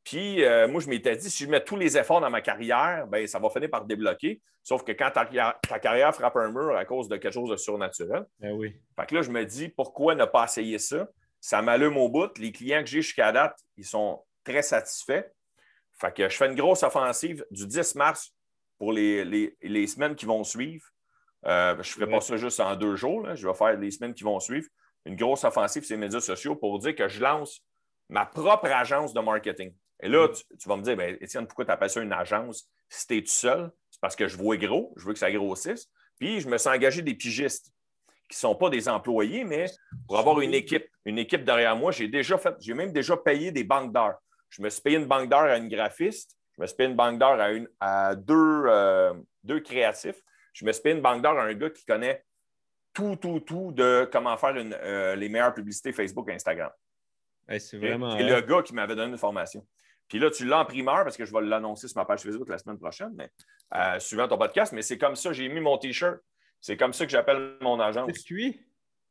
Puis euh, moi, je m'étais dit, si je mets tous les efforts dans ma carrière, ben, ça va finir par débloquer. Sauf que quand ta, ta carrière frappe un mur à cause de quelque chose de surnaturel, Ben oui. fait que là, je me dis, pourquoi ne pas essayer ça? Ça m'allume au bout. Les clients que j'ai jusqu'à date, ils sont très satisfaits. Fait que je fais une grosse offensive du 10 mars pour les, les- les semaines qui vont suivre. Euh, je ne ferai pas ça juste en deux jours. là. Je vais faire les semaines qui vont suivre. Une grosse offensive sur les médias sociaux pour dire que je lance ma propre agence de marketing. Et là, tu, tu vas me dire, ben, Étienne, pourquoi tu appelles ça une agence si tu es tout seul? C'est parce que je vois gros, je veux que ça grossisse. Puis je me suis engagé des pigistes qui ne sont pas des employés, mais pour avoir une équipe, une équipe derrière moi, j'ai déjà fait, j'ai même déjà payé des banques d'heures. Je me suis payé une banque d'heures à une graphiste, je me payé une banque d'heures à, une- à deux, euh, deux créatifs, je me payé une banque d'heures à un gars qui connaît tout, tout, tout de comment faire une, euh, les meilleures publicités Facebook et Instagram. Hey, c'est vraiment. C'est hot. le gars qui m'avait donné une formation. Puis là, tu l'as en primeur parce que je vais l'annoncer sur ma page Facebook la semaine prochaine, mais euh, suivant ton podcast, mais c'est comme ça, j'ai mis mon T-shirt. C'est comme ça que j'appelle mon agence. Circuit?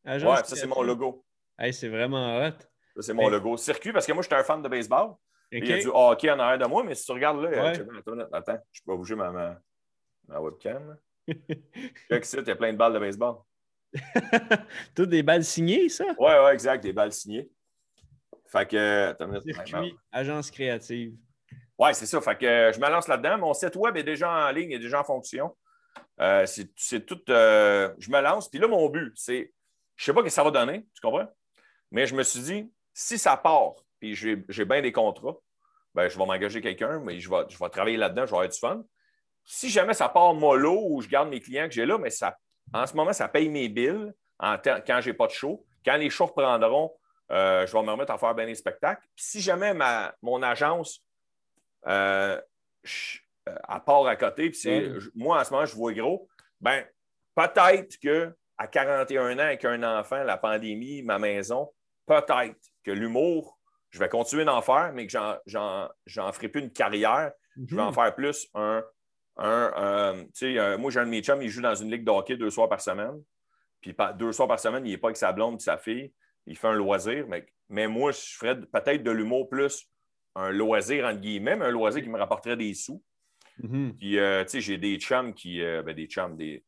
Ouais, Agence ça, c'est mon logo. Hey, c'est vraiment hot. Ça, c'est mon Hey. logo. Circuit, parce que moi, j'étais un fan de baseball. Il y a du hockey en arrière de moi, mais si tu regardes là, Ouais. attends, attends, je peux pas bouger ma, ma, ma webcam. ici, il y a plein de balles de baseball. <laughs> Toutes des balles signées, ça? Ouais, ouais, exact, des balles signées. Fait que. attends. Circuit, agence créative. Ouais, c'est ça. Fait que euh, je me lance là-dedans. Mon site web est déjà en ligne, est déjà en fonction. Euh, c'est tout. euh, je me lance. Puis là, mon but, c'est. Je ne sais pas ce que ça va donner, tu comprends? Mais je me suis dit, si ça part, puis j'ai bien des contrats, ben, je vais m'engager quelqu'un, mais je vais, je vais travailler là-dedans, je vais avoir du fun. Si jamais ça part mollo ou je garde mes clients que j'ai là, mais ça, en ce moment, ça paye mes billes en quand je n'ai pas de show. Quand les shows reprendront, euh, je vais me remettre à faire bien des spectacles. Puis si jamais ma, mon agence euh, je- euh, à part à côté, puis je- moi, en ce moment, je vois gros, ben peut-être qu'à 41 ans, avec un enfant, la pandémie, ma maison, peut-être que l'humour, je vais continuer d'en faire, mais que j'en ferai plus une carrière. Je vais en mhm. faire plus un. un, tu sais, moi, j'ai un de mes chums, il joue dans une ligue de hockey deux soirs par semaine. Puis deux soirs par semaine, il n'est pas avec sa blonde et sa fille. Il fait un loisir. Mais, mais moi, je ferais peut-être de l'humour plus un loisir, entre guillemets, mais un loisir qui me rapporterait des sous. Mhm. Puis, euh, tu sais, j'ai des chums qui. Euh, ben, des chums, des,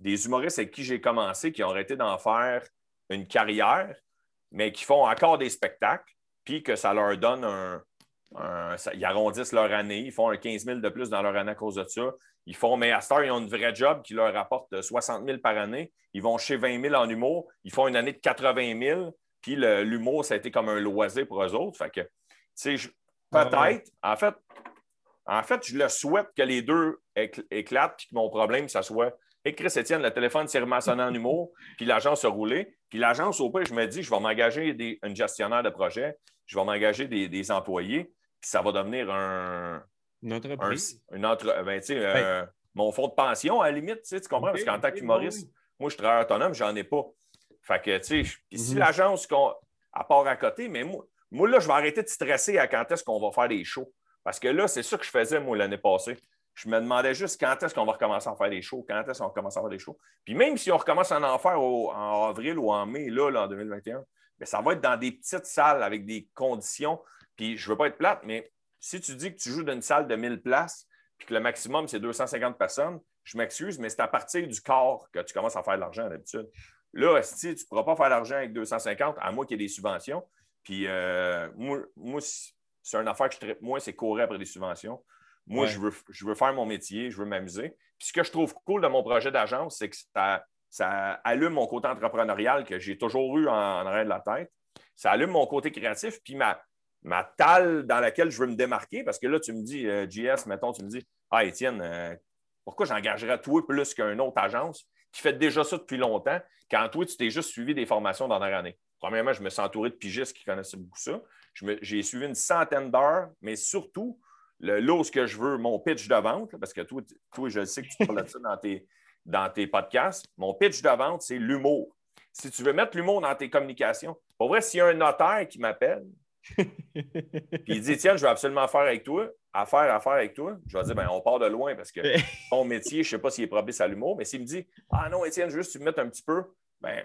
des humoristes avec qui j'ai commencé qui ont arrêté d'en faire une carrière, mais qui font encore des spectacles, puis que ça leur donne un. ils arrondissent leur année, ils font un 15 000 de plus dans leur année à cause de ça. Ils font, mais à heure, ils ont une vraie job qui leur rapporte 60 000 par année. Ils vont chez 20 000 en humour. Ils font une année de 80 000. Puis l'humour, ça a été comme un loisir pour eux autres. Fait que, tu sais, peut-être, en fait, en fait, je le souhaite que les deux éclatent puis que mon problème, ça soit et Chris Etienne, le téléphone s'est remassonné en humour, puis l'agence a roulé. Puis l'agence, au pire, je me dis, je vais m'engager des, une gestionnaire de projet, je vais m'engager des, employés, puis ça va devenir un. Une entreprise. une entre, ben, euh, mon fonds de pension, à la limite, tu comprends? Parce qu'en tant qu'humoriste, moi, je suis travailleur autonome, j'en ai pas. Fait que, tu sais, puis si mhm. l'agence, à part à côté, mais moi, moi, là, je vais arrêter de stresser à quand est-ce qu'on va faire des shows. Parce que là, c'est ça que je faisais, moi, l'année passée. Je me demandais juste quand est-ce qu'on va recommencer à faire des shows, quand est-ce qu'on recommence à faire des shows. Puis même si on recommence à en faire en avril ou en mai, là, en 2021, bien, ça va être dans des petites salles avec des conditions. Puis je ne veux pas être plate, mais si tu dis que tu joues dans une salle de 1000 places, puis que le maximum, c'est 250 personnes, je m'excuse, mais c'est à partir du corps que tu commences à faire de l'argent d'habitude. Là, si tu ne pourras pas faire de l'argent avec 250, à moins qu'il y ait des subventions. Puis euh, moi, moi c'est une affaire que je traite moins, c'est courir après des subventions. Moi, je, veux, je veux faire mon métier, je veux m'amuser. Puis ce que je trouve cool de mon projet d'agence, c'est que ça, ça, allume mon côté entrepreneurial que j'ai toujours eu en, arrière de la tête. Ça allume mon côté créatif, puis ma, ma talle dans laquelle je veux me démarquer. Parce que là, tu me dis, euh, JS, mettons, tu me dis, ah, Étienne, euh, pourquoi j'engagerais toi plus qu'une autre agence qui fait déjà ça depuis longtemps, quand toi, tu t'es juste suivi des formations dans la année? Premièrement, je me suis entouré de pigistes qui connaissaient beaucoup ça. J'ai suivi une centaine d'heures, mais surtout, le lot, ce que je veux, mon pitch de vente, parce que toi, toi je sais que tu parles de ça dans tes, dans tes podcasts. Mon pitch de vente, c'est l'humour. Si tu veux mettre l'humour dans tes communications, pour vrai, s'il y a un notaire qui m'appelle, <laughs> puis il dit Tiens, je veux absolument faire avec toi, affaire, affaire avec toi, je vais dire ben, on part de loin parce que <laughs> ton métier, je ne sais pas s'il est propice à l'humour, mais s'il me dit Ah non, Étienne, juste tu me mettes un petit peu, ben,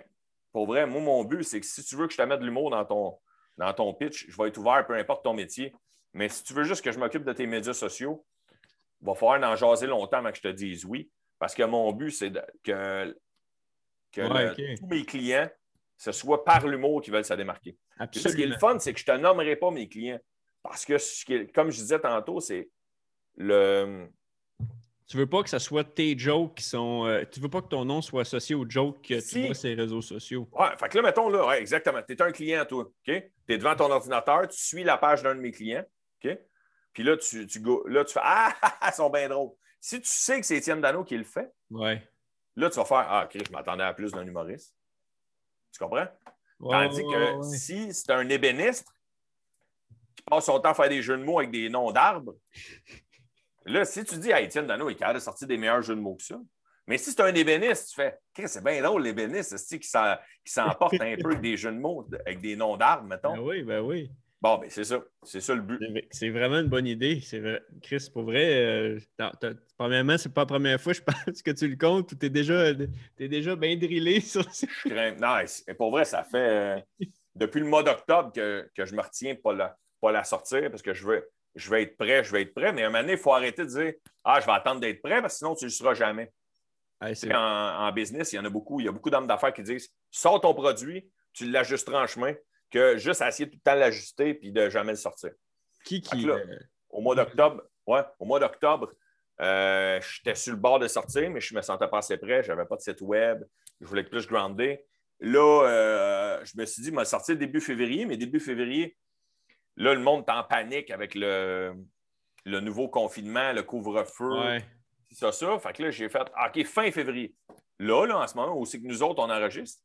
pour vrai, moi, mon but, c'est que si tu veux que je te mette de l'humour dans ton, dans ton pitch, je vais être ouvert, peu importe ton métier. Mais si tu veux juste que je m'occupe de tes médias sociaux, il va falloir en jaser longtemps avant que je te dise oui. Parce que mon but, c'est que, tous mes clients, ce soit par l'humour qu'ils veulent se démarquer. Ce qui est le fun, c'est que je ne te nommerai pas mes clients. Parce que, comme je disais tantôt, c'est le. Tu veux pas que ce soit tes jokes qui sont. Euh, tu veux pas que ton nom soit associé aux jokes que tu vois sur les réseaux sociaux. Ouais, fait que là, mettons, là, exactement. Tu es un client, toi. OK? Tu es devant ton ordinateur, tu suis la page d'un de mes clients. OK? Puis là, tu, tu, là, tu fais <laughs> Ah, ils sont bien drôles. Si tu sais que c'est Étienne Dano qui le fait, ouais. là, tu vas faire Ah, OK, je m'attendais à plus d'un humoriste. Tu comprends? Tandis que si c'est un ébéniste qui passe son temps à faire des jeux de mots avec des noms d'arbres, là, si tu dis à Étienne Dano, il est capable de sortir des meilleurs jeux de mots que ça. Mais si c'est un ébéniste, tu fais c'est bien drôle, l'ébéniste, qui s'emporte un peu avec des jeux de mots, avec des noms d'arbres, mettons? Ben oui, ben oui. Bon, ben c'est ça. C'est ça le but. C'est vraiment une bonne idée. Chris, pour vrai, euh, premièrement, c'est pas la première fois, je <laughs> pense, que tu le comptes ou tu es déjà, déjà bien drillé <laughs> sur ça. Non, pour vrai, ça fait euh, depuis le mois d'octobre que, je me retiens pas la, pas la sortir parce que je veux, je vais être prêt, je vais être prêt. Mais à un moment donné, il faut arrêter de dire Ah, je vais attendre d'être prêt parce que sinon, tu ne le seras jamais. en, en, business, il y en a beaucoup. Il y a beaucoup d'hommes d'affaires qui disent Sors ton produit, tu l'ajusteras en chemin que juste à essayer tout le temps de l'ajuster puis de jamais le sortir. Qui qui. Euh, au mois d'octobre, ouais, au mois d'octobre, euh, j'étais sur le bord de sortir, mais je me sentais pas assez prêt. Je n'avais pas de site web. Je voulais plus grounder. Là, euh, je me suis dit, je vais sortir début février, mais début février, là, le monde est en panique avec le, le nouveau confinement, le couvre-feu. Ouais. C'est ça, ça. Fait que là, j'ai fait, OK, fin février. Là, là, en ce moment, aussi que nous autres, on enregistre.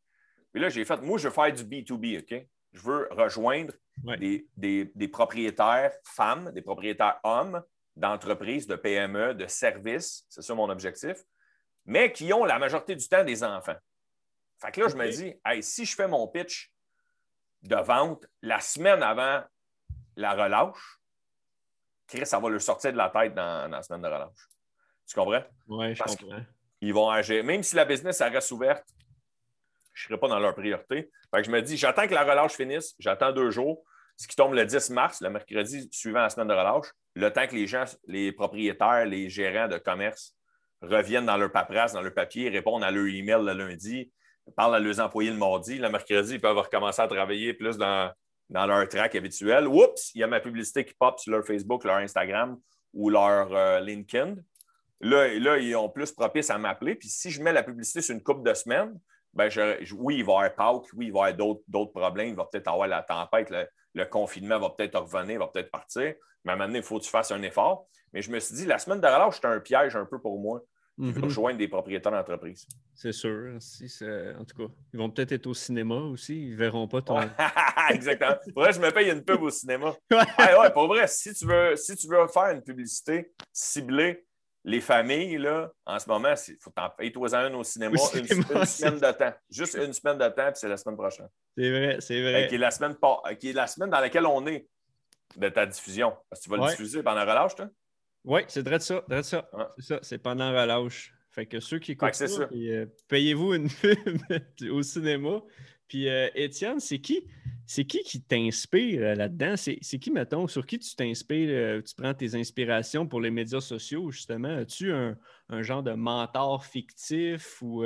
Puis là, j'ai fait, moi, je veux faire du B2B, OK? Je veux rejoindre des, propriétaires femmes, des propriétaires hommes d'entreprises, de PME, de services. C'est ça mon objectif. mais qui ont la majorité du temps des enfants. Fait que là, je me dis, si je fais mon pitch de vente la semaine avant la relâche, Chris, ça va le sortir de la tête dans, la semaine de relâche. Tu comprends? Oui, je comprends. Ils vont agir. Même si la business elle reste ouverte, je ne serai pas dans leur priorité. Je me dis, j'attends que la relâche finisse, j'attends deux jours, ce qui tombe le 10 mars, le mercredi suivant la semaine de relâche, le temps que les gens, les propriétaires, les gérants de commerce reviennent dans leur paperasse, dans leur papier, répondent à leur email le lundi, parlent à leurs employés le mardi. Le mercredi, ils peuvent recommencer à travailler plus dans, dans leur track habituel. Oups, il y a ma publicité qui pop sur leur Facebook, leur Instagram ou leur euh, LinkedIn. Là, là, ils ont plus propice à m'appeler. Puis si je mets la publicité sur une couple de semaines, ben oui, il va y avoir Pâques, oui, il va y avoir d'autres problèmes. Il va peut-être avoir la tempête, le, confinement va peut-être revenir, va peut-être partir. Mais à un moment donné, il faut que tu fasses un effort. Mais je me suis dit, la semaine de relâche, c'était un piège un peu pour moi. Je vais rejoindre des propriétaires d'entreprise. C'est sûr. Si en tout cas, ils vont peut-être être au cinéma aussi. Ils ne verront pas ton. <laughs> Exactement. Pour vrai, je me paye une pub au cinéma. <laughs> ouais, pour vrai, si tu, veux, si tu veux faire une publicité ciblée, les familles, là, en ce moment, il faut t'en payer toi en une au cinéma, une, semaine de temps. Juste une semaine de temps, puis c'est la semaine prochaine. C'est vrai, c'est vrai. Qui est, la semaine, qui est la semaine dans laquelle on est de ta diffusion. Parce que tu vas le diffuser pendant relâche, toi? Oui, c'est vrai de ça. ça. C'est ça, c'est pendant relâche. Fait que ceux qui écoutent euh, payez-vous une <laughs> pub au cinéma. Puis euh, Étienne, c'est qui? C'est qui qui t'inspire euh, là-dedans? C'est qui, mettons, sur qui tu t'inspires, tu prends tes inspirations pour les médias sociaux, justement? As-tu un, genre de mentor fictif ou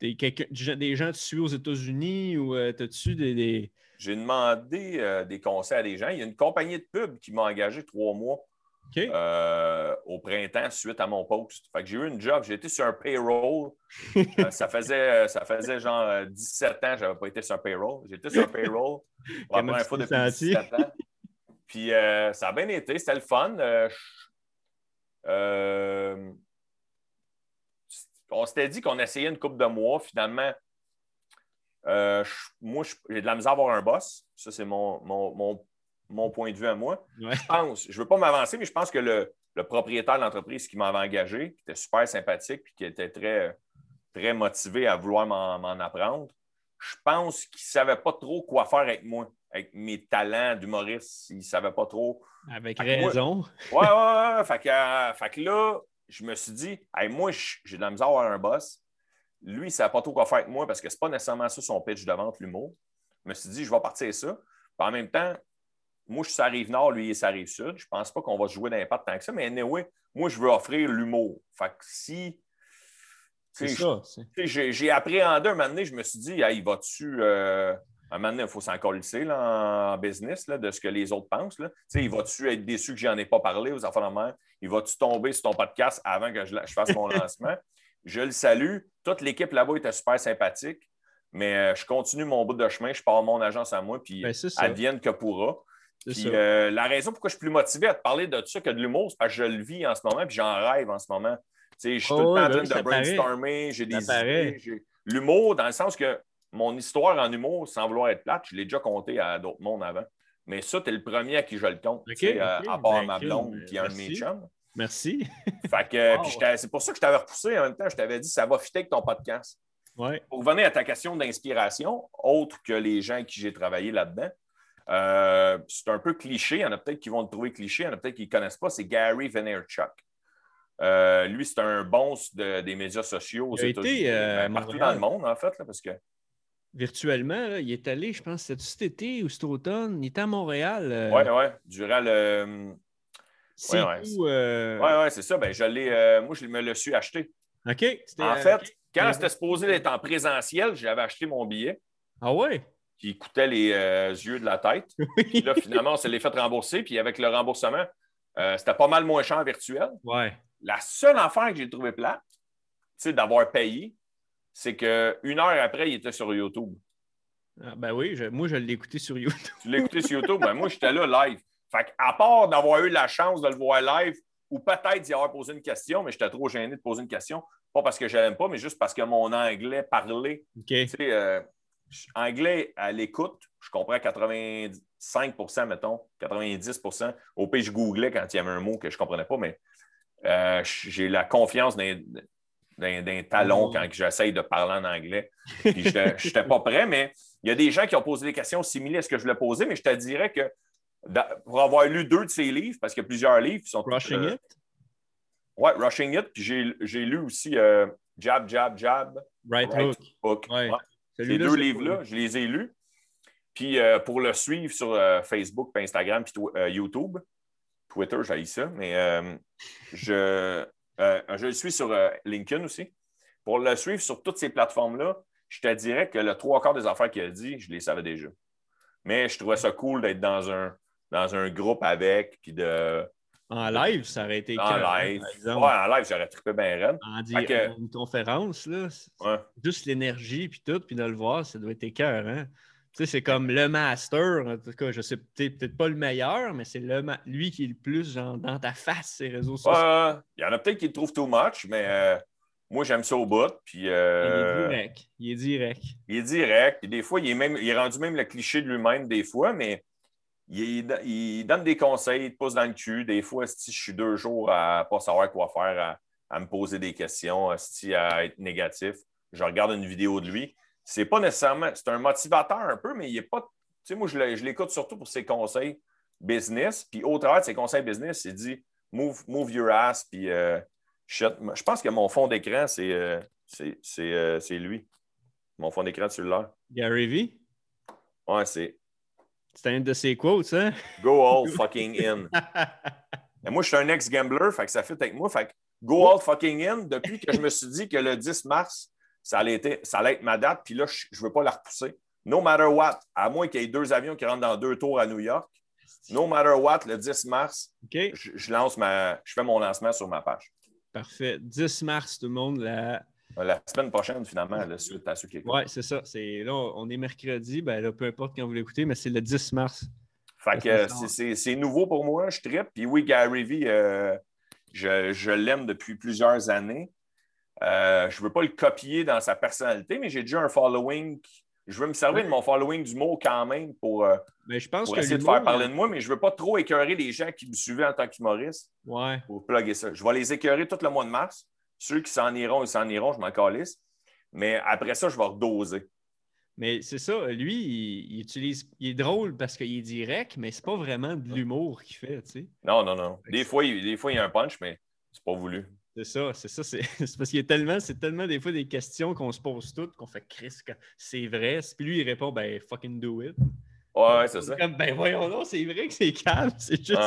des, des gens que tu suis aux États-Unis ou as-tu des... J'ai demandé des conseils à des gens. Il y a une compagnie de pub qui m'a engagé trois mois euh, au printemps suite à mon poste. Fait que j'ai eu une job, j'ai été sur un payroll. Euh, ça, faisait, ça faisait genre 17 euh, ans que je n'avais pas été sur un payroll. J'étais sur un payroll pour la première fois depuis 17 ans. Puis ça a bien été, c'était le fun. on s'était dit qu'on essayait une coupe de mois. Finalement, moi, j'ai de la misère à avoir un boss. Ça, c'est mon, mon mon point de vue à moi. Je pense, je ne veux pas m'avancer, mais je pense que le, propriétaire de l'entreprise qui m'avait engagé, qui était super sympathique et qui était très, très motivé à vouloir m'en apprendre, je pense qu'il ne savait pas trop quoi faire avec moi, avec mes talents d'humoriste. Il ne savait pas trop. Avec raison. Oui, ouais, ouais. Fait que, fait que là, je me suis dit, moi, j'ai de la misère à avoir un boss. Lui, il ne savait pas trop quoi faire avec moi parce que ce n'est pas nécessairement ça son pitch de vente, l'humour. Je me suis dit, je vais partir ça. en même temps, moi, je suis sur rive nord, lui, il est sur rive sud. Je ne pense pas qu'on va jouer d'impact tant que ça, mais anyway, moi, je veux offrir l'humour. Fait que si. C'est ça. J'ai appréhendé un moment donné, je me suis dit, il va-tu. Euh, un moment donné, il faut s'en coller en business là, de ce que les autres pensent. Là. Il va-tu être déçu que je n'en ai pas parlé aux enfants de mère? Il va-tu tomber sur ton podcast avant que je, fasse mon <laughs> lancement? Je le salue. Toute l'équipe là-bas était super sympathique. Mais euh, je continue mon bout de chemin, je pars mon agence à moi, puis ben, elle vienne que pourra. Euh, la raison pourquoi je suis plus motivé à te parler de ça que de l'humour, c'est parce que je le vis en ce moment puis j'en rêve en ce moment. je suis tout le oh, temps en train de brainstormer, j'ai des idées. L'humour, dans le sens que mon histoire en humour, sans vouloir être plate, je l'ai déjà compté à d'autres mondes avant. Mais ça, tu es le premier à qui je le compte. à part ben, ma blonde qui est un de mes chums. Merci. <laughs> Fait que, c'est pour ça que je t'avais repoussé en même temps. Je t'avais dit ça va fitter avec ton podcast. Pour revenir à ta question d'inspiration, autre que les gens avec qui j'ai travaillé là-dedans, euh, c'est un peu cliché. Il y en a peut-être qui vont le trouver cliché, il y en a peut-être qui ne connaissent pas. C'est Gary Vaynerchuk. Euh, lui, c'est un bon des médias sociaux aux États-Unis. Euh, partout dans le monde, en fait, parce que. Virtuellement, il est allé, je pense, cet été ou cet automne. Il était à Montréal. Oui, oui, durant le. C'est oui, ouais. c'est ça. Ben, je moi, je me le suis acheté. OK. En fait, quand c'était supposé être en présentiel, j'avais acheté mon billet. Ah ouais? Qui coûtait les euh, yeux de la tête. <laughs> Puis là, finalement, on s'est les fait rembourser. Puis avec le remboursement, euh, c'était pas mal moins cher virtuel. Ouais. La seule affaire que j'ai trouvé plate, d'avoir payé, c'est qu'une heure après, il était sur YouTube. Ah, ben oui, moi, je l'ai écouté sur YouTube. tu l'as écouté sur YouTube? Ben moi, j'étais là live. Fait à part d'avoir eu la chance de le voir live ou peut-être d'y avoir posé une question, mais j'étais trop gêné de poser une question. Pas parce que je n'aime pas, mais juste parce que mon anglais parlé. Tu sais, euh, anglais à l'écoute, je comprends 85% mettons, 90% Au pire, je googlais quand il y avait un mot que je ne comprenais pas, mais euh, j'ai la confiance d'un talon quand j'essaye de parler en anglais. Puis je n'étais <laughs> pas prêt, mais il y a des gens qui ont posé des questions similaires à ce que je voulais poser, mais je te dirais que pour avoir lu deux de ses livres, parce qu'il y a plusieurs livres qui sont. Rushing It? Oui, Rushing It. Puis j'ai lu aussi euh, Jab, Jab, Jab. Right, Hook. Ces deux livres-là, je les ai lus. Puis euh, pour le suivre sur euh, Facebook, Instagram, puis YouTube, Twitter, j'ai ça, mais je, je le suis sur LinkedIn aussi. Pour le suivre sur toutes ces plateformes-là, je te dirais que le trois quarts des affaires qu'il a dit, je les savais déjà. Mais je trouvais ça cool d'être dans un, dans un groupe avec, puis de. En live, ça aurait été En live. Ouais, en live, j'aurais trippé bien raide. En, une conférence, là, juste l'énergie, puis tout, puis de le voir, ça doit être écœur, hein? Tu sais, c'est comme le master, en tout cas, je sais peut-être pas le meilleur, mais c'est lui qui est le plus genre, dans ta face, ces réseaux sociaux. Il y en a peut-être qui le trouvent too much, mais euh, moi, j'aime ça au bout. Puis, euh, il est direct. Il est direct. Il est direct. Puis des fois, il est, même, il est rendu même le cliché de lui-même, des fois, mais il, donne des conseils, il te pousse dans le cul. Des fois, si je suis deux jours à ne pas savoir quoi faire, à, me poser des questions, à être négatif, je regarde une vidéo de lui. C'est pas nécessairement. C'est un motivateur un peu, mais il n'est pas. Tu sais, moi, je l'écoute surtout pour ses conseils business. Puis au travers de ses conseils business, il dit move, move your ass, puis. Euh, je pense que mon fond d'écran, c'est euh, euh, lui. Mon fond d'écran celui-là. Gary V? Ouais, c'est. C'est un de ses quotes, hein? Go all <laughs> fucking in. <laughs> moi, je suis un ex-gambler, fait que ça fait avec moi. Fait que go all fucking in, depuis que je me suis dit que le 10 mars, ça allait, être, ça allait être ma date, puis là, je ne veux pas la repousser. No matter what, à moins qu'il y ait deux avions qui rentrent dans deux tours à New York, no matter what, le 10 mars, je, lance ma, je fais mon lancement sur ma page. Parfait. 10 mars, tout le monde. La, la semaine prochaine, finalement, la suite à ceux qui Oui, c'est ça. C'est, là, on est mercredi. Ben, là, peu importe quand vous l'écoutez, mais c'est le 10 mars. Fait que c'est, nouveau pour moi. Je trippe. Puis oui, Gary Vee, euh, je, l'aime depuis plusieurs années. Euh, je ne veux pas le copier dans sa personnalité, mais j'ai déjà un following je veux me servir de mon following du mot quand même pour, euh, mais je pense essayer de faire parler de moi, mais je ne veux pas trop écœurer les gens qui me suivaient en tant qu'humoriste ouais. pour plugger ça. Je vais les écœurer tout le mois de mars. Ceux qui s'en iront, ils s'en iront, je m'en calisse. Mais après ça, je vais redoser. Mais c'est ça, lui, il, utilise. Il est drôle parce qu'il est direct, mais c'est pas vraiment de l'humour qu'il fait, tu sais. Non, non, non. Des fois, il, des fois, il y a un punch, mais c'est pas voulu. C'est ça, c'est ça. <laughs> C'est parce qu'il y a tellement, c'est tellement des fois des questions qu'on se pose toutes qu'on fait Chris, c'est vrai? Puis lui, il répond, ben fucking do it. Ouais, c'est ça. Comme, ben voyons donc, c'est vrai que c'est calme, c'est juste.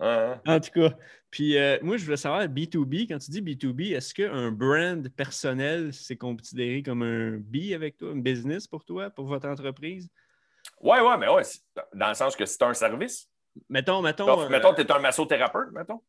<laughs> En tout cas. Puis euh, moi, je voulais savoir, B2B, quand tu dis B2B, est-ce qu'un brand personnel, c'est considéré comme un B avec toi, un business pour toi, pour votre entreprise? Ouais, ouais, mais ouais, dans le sens que c'est un service. Mettons, mettons. mettons, tu es un massothérapeute, mettons.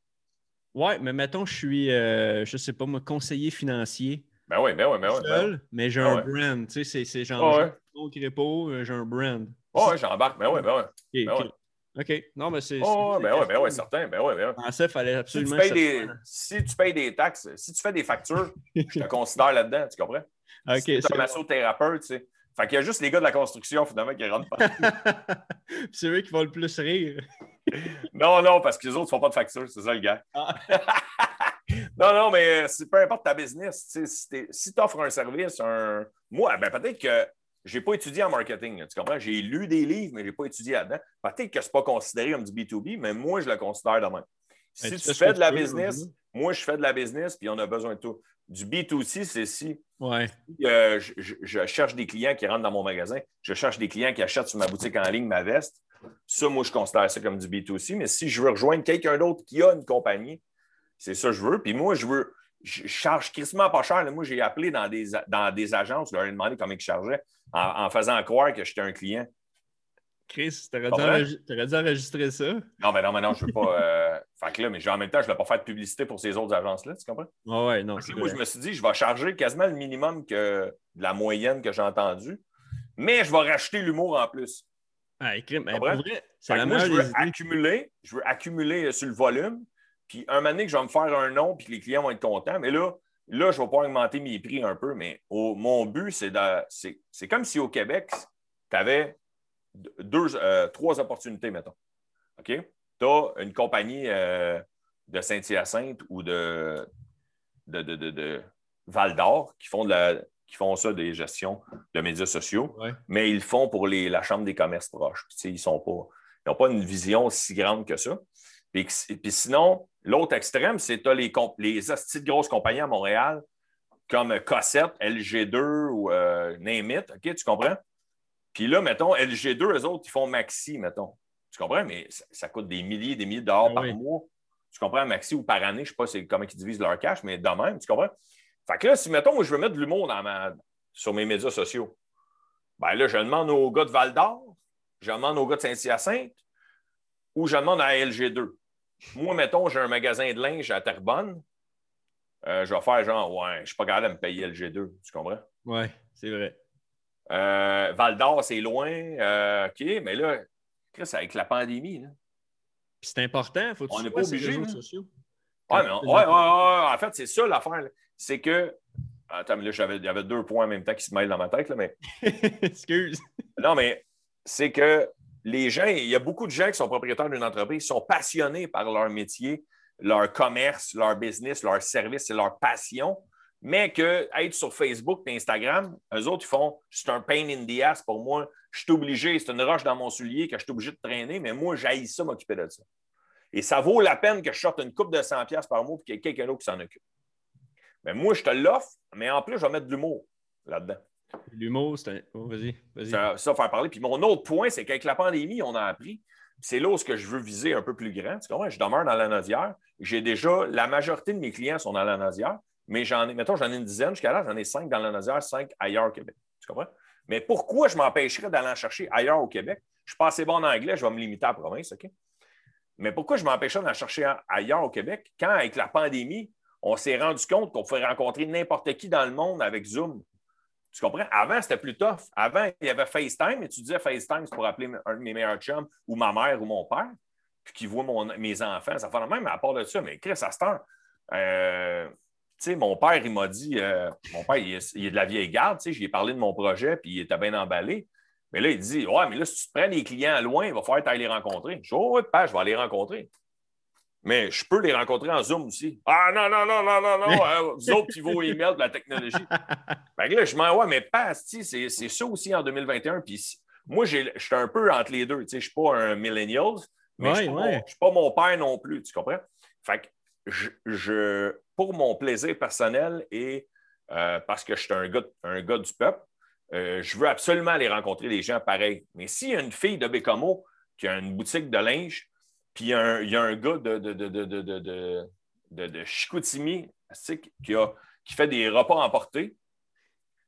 Ouais, mais mettons, je suis, euh, je sais pas, moi, conseiller financier. Ben oui, ben oui, ben oui. Ben seul, mais j'ai un brand. Tu sais, c'est genre, ah ouais. j'ai un brand. Oh, ouais, j'embarque. Ben oui, ben oui. Ben OK. Non, mais c'est. Oh, ben oui, ben oui, certain. Ben oui, ben fallait absolument. Si tu, payes des... si tu payes des taxes, si tu fais des factures, je te considère là-dedans, tu comprends? OK. Si tu un massothérapeute, tu sais. Fait qu'il y a juste les gars de la construction, finalement, qui rentrent pas. <laughs> c'est eux qui vont le plus rire. non, non, parce que les autres ne font pas de facture, c'est ça le gars. Ah. <laughs> non, non, mais peu importe ta business, si tu offres un service, un. Moi, ben, peut-être que je n'ai pas étudié en marketing. Tu comprends? J'ai lu des livres, mais je n'ai pas étudié là-dedans. Peut-être que ce n'est pas considéré comme du B2B, mais moi, je le considère de même. Si tu, fais de la business, moi, je fais de la business, puis on a besoin de tout. Du B2C, c'est si ouais. Euh, je, cherche des clients qui rentrent dans mon magasin, je cherche des clients qui achètent sur ma boutique en ligne ma veste. Ça, moi, je considère ça comme du B2C. Mais si je veux rejoindre quelqu'un d'autre qui a une compagnie, c'est ça que je veux. Puis moi, je veux, je charge quasiment pas cher. Moi, j'ai appelé dans des, dans des agences, je leur ai demandé combien ils chargeaient en, faisant croire que j'étais un client. Chris, tu aurais, dû enregistrer ça. Non, mais non, mais non, je ne veux pas. Euh... <laughs> Fait que là, mais en même temps, je ne vais pas faire de publicité pour ces autres agences-là, tu comprends? Ah ouais, non. moi, je me suis dit, je vais charger quasiment le minimum que de la moyenne que j'ai entendue, mais je vais racheter l'humour en plus. Ah, écrit, mais pour vrai, c'est la moi, je veux accumuler, je veux accumuler sur le volume, puis un moment donné que je vais me faire un nom, puis que les clients vont être contents, mais là, là, je vais pas augmenter mes prix un peu, mais mon but, c'est c'est comme si au Québec, tu avais deux, euh, trois opportunités, mettons. OK? Tu as une compagnie euh, de Saint-Hyacinthe ou de, de, de, Val d'Or qui font, de la, qui font ça des gestions de médias sociaux, mais ils le font pour les, la Chambre des commerces proches. ils n'ont pas, pas une vision si grande que ça. Puis, puis sinon, l'autre extrême, c'est tu as les, les de grosses compagnies à Montréal, comme Cossette, LG2 ou euh, Name It, OK, tu comprends? Puis là, mettons, LG2, eux autres, ils font Maxi, mettons. Tu comprends? Mais ça, coûte des milliers et des milliers de dollars ah par mois. Tu comprends, Maxi ou par année, je ne sais pas comment ils divisent leur cash, mais de même, tu comprends? Fait que là, si, mettons, moi, je veux mettre de l'humour sur mes médias sociaux, ben là, je demande aux gars de Val d'Or, je demande aux gars de Saint-Hyacinthe ou je demande à LG2. Moi, mettons, j'ai un magasin de linge à Terrebonne. Euh, je vais faire genre, ouais, je ne suis pas capable de me payer LG2. Tu comprends? Oui, c'est vrai. Euh, Val d'Or, c'est loin. Euh, OK, mais là, c'est avec la pandémie. Là. c'est important, faut On n'est pas obligé. sociaux. Oui, ouais, ouais, ouais, en fait, c'est ça l'affaire. C'est que. Attends, mais là, il y avait deux points en même temps qui se mêlent dans ma tête, là, mais. <laughs> Excuse. Non, mais c'est que les gens, il y a beaucoup de gens qui sont propriétaires d'une entreprise, sont passionnés par leur métier, leur commerce, leur business, leur service, c'est leur passion. Mais que être sur Facebook et Instagram, eux autres, ils font c'est un pain in the ass pour moi. Je suis obligé, c'est une roche dans mon soulier que je suis obligé de traîner, mais moi, j'haïs ça m'occuper de ça. Et ça vaut la peine que je sorte une coupe de 100$ par mois pour qu'il y ait quelqu'un d'autre qui s'en occupe. Mais moi, je te l'offre, mais en plus, je vais mettre de l'humour là-dedans. L'humour, c'est un. Oh, vas-y, vas-y. Ça, ça, faire parler. Puis mon autre point, c'est qu'avec la pandémie, on a appris. C'est là où que je veux viser un peu plus grand. Tu comprends? Je demeure dans la Nodière. J'ai déjà, la majorité de mes clients sont dans la Nodière, mais j'en ai, mettons, j'en ai une dizaine. Jusqu'à là, j'en ai cinq dans la Nodière, cinq ailleurs au Québec. Tu comprends? Mais pourquoi je m'empêcherais d'aller en chercher ailleurs au Québec? Je suis pas assez bon en anglais, je vais me limiter à la province, OK? Mais pourquoi je m'empêcherais d'en chercher ailleurs au Québec quand, avec la pandémie, on s'est rendu compte qu'on pouvait rencontrer n'importe qui dans le monde avec Zoom? Tu comprends? Avant, c'était plus tough. Avant, il y avait FaceTime et tu disais FaceTime, c'est pour appeler un de mes meilleurs chums ou ma mère ou mon père, puis qui voit mes enfants. Ça fait la même, à part de ça. Mais Chris, à ce euh, tu sais, mon père, il m'a dit, euh, mon père, il est, de la vieille garde, tu sais, j'ai parlé de mon projet, puis il était bien emballé. Mais là, il dit, ouais, mais là, si tu prends les clients loin, il va falloir aller les rencontrer. Je dis, oh, ouais, je vais aller les rencontrer. Mais je peux les rencontrer en Zoom aussi. Ah non, non, non, non, non, non. euh, vous autres, vos emails de la technologie. <laughs> fait que là, je m'en ouais, mais pas, c'est ça aussi en 2021. Puis moi, je suis un peu entre les deux. Tu sais, je ne suis pas un millennial, mais je ne suis, pas mon père non plus. Tu comprends? Fait que je, pour mon plaisir personnel et euh, parce que je suis un gars, un gars du peuple, euh, je veux absolument aller rencontrer les gens pareils. Mais s'il y a une fille de Bécamo qui a une boutique de linge, puis il y, a un, gars de, de, de, de Chicoutimi qui, a, qui fait des repas emportés,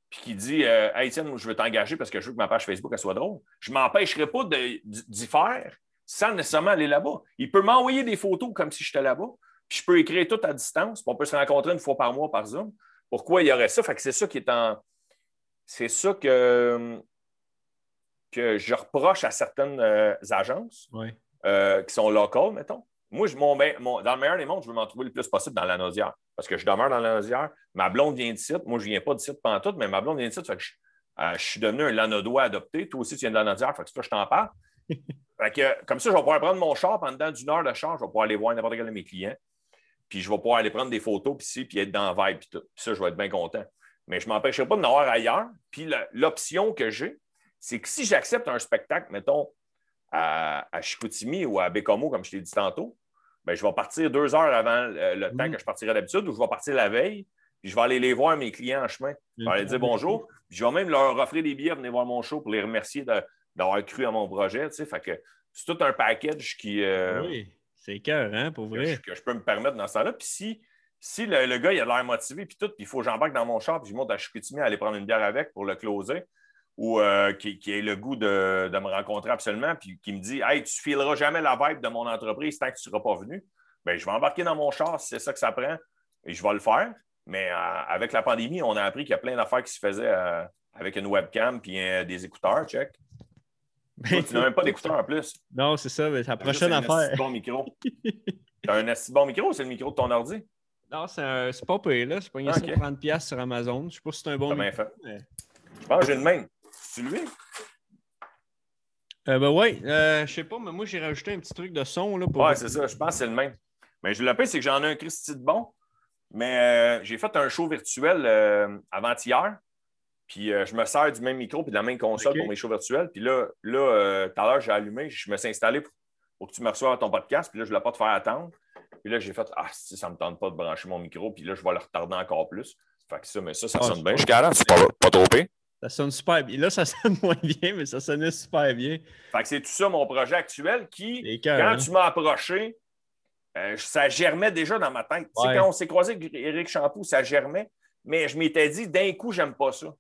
puis qui dit euh, Hey, tiens, je veux t'engager parce que je veux que ma page Facebook soit drôle. Je ne m'empêcherai pas d'y faire sans nécessairement aller là-bas. Il peut m'envoyer des photos comme si j'étais là-bas, puis je peux écrire tout à distance, puis on peut se rencontrer une fois par mois par Zoom. Pourquoi il y aurait ça? Fait que c'est ça qui est en. C'est ça que, que je reproche à certaines euh, agences. Oui. Euh, qui sont locaux, mettons. Moi, je, mon, dans le meilleur des mondes, je veux m'en trouver le plus possible dans la nausière. Parce que je demeure dans la nausière. Ma blonde vient d'ici. Moi, je ne viens pas d'ici pendant tout, mais ma blonde vient d'ici. Fait que euh, je, suis devenu un lanodois adopté. Toi aussi, tu viens de la nausière. Fait que ça, je t'en parle. <laughs> fait que, comme ça, je vais pouvoir prendre mon char pendant d'une heure de char. Je vais pouvoir aller voir n'importe quel de mes clients. Puis je vais pouvoir aller prendre des photos, puis ici, puis être dans la vibe, puis tout. Puis ça, je vais être bien content. Mais je ne m'empêcherai pas de n'avoir ailleurs. Puis l'option que j'ai, c'est que si j'accepte un spectacle, mettons, à, Chicoutimi ou à Bécomo, comme je t'ai dit tantôt, ben, je vais partir deux heures avant le, temps mm. que je partirais d'habitude ou je vais partir la veille, puis je vais aller les voir, mes clients en chemin. Je vais aller dire bonjour. Puis je vais même leur offrir des billets, venir voir mon show pour les remercier d'avoir cru à mon projet. Tu fait que c'est tout un package qui. Euh, oui, c'est cœur, hein, pour vrai. Que je, peux me permettre dans ce temps-là. Puis si, si le, gars il a l'air motivé, puis tout, puis il faut que j'embarque dans mon char, puis je monte à Chicoutimi à aller prendre une bière avec pour le closer, ou euh, qui, qui, ait le goût de, me rencontrer absolument, puis qui me dit Hey, tu fileras jamais la vibe de mon entreprise tant que tu ne seras pas venu. Bien, je vais embarquer dans mon char si c'est ça que ça prend et je vais le faire. Mais euh, avec la pandémie, on a appris qu'il y a plein d'affaires qui se faisaient euh, avec une webcam puis des écouteurs, check. tu n'as même pas d'écouteurs en plus. Non, c'est ça, mais c'est la prochaine affaire. Un bon micro. <laughs> tu as un assez bon micro ou c'est le micro de ton ordi? Non, c'est pas payé, là. C'est pas une okay. 30$ sur Amazon. Je ne sais pas si c'est un bon micro. Je pense que j'ai une main. C'est lui? Euh, ben oui, euh, je sais pas, mais moi j'ai rajouté un petit truc de son. Là, pour... Ouais, c'est ça, je pense que c'est le même. Mais je le paye, c'est que j'en ai un Christy de bon. Mais euh, j'ai fait un show virtuel euh, avant-hier. Puis je me sers du même micro puis de la même console pour mes shows virtuels. Puis là, là tout à l'heure, j'ai allumé, je me suis installé pour, que tu me reçoives à ton podcast. Puis là, je ne voulais pas te faire attendre. Puis là, j'ai fait Ah, si ça ne me tente pas de brancher mon micro. Puis là, je vais le retarder encore plus. Fait que ça, mais ça, ça ah, sonne bien. Je suis c'est pas, pas trop pire. Ça sonne super bien. Là, ça <laughs> sonne moins bien, mais ça sonnait super bien. Fait que c'est tout ça mon projet actuel qui, quand hein? tu m'as approché, euh, ça germait déjà dans ma tête. quand on s'est croisé avec Eric Champoux, ça germait, mais je m'étais dit, d'un coup, j'aime pas ça.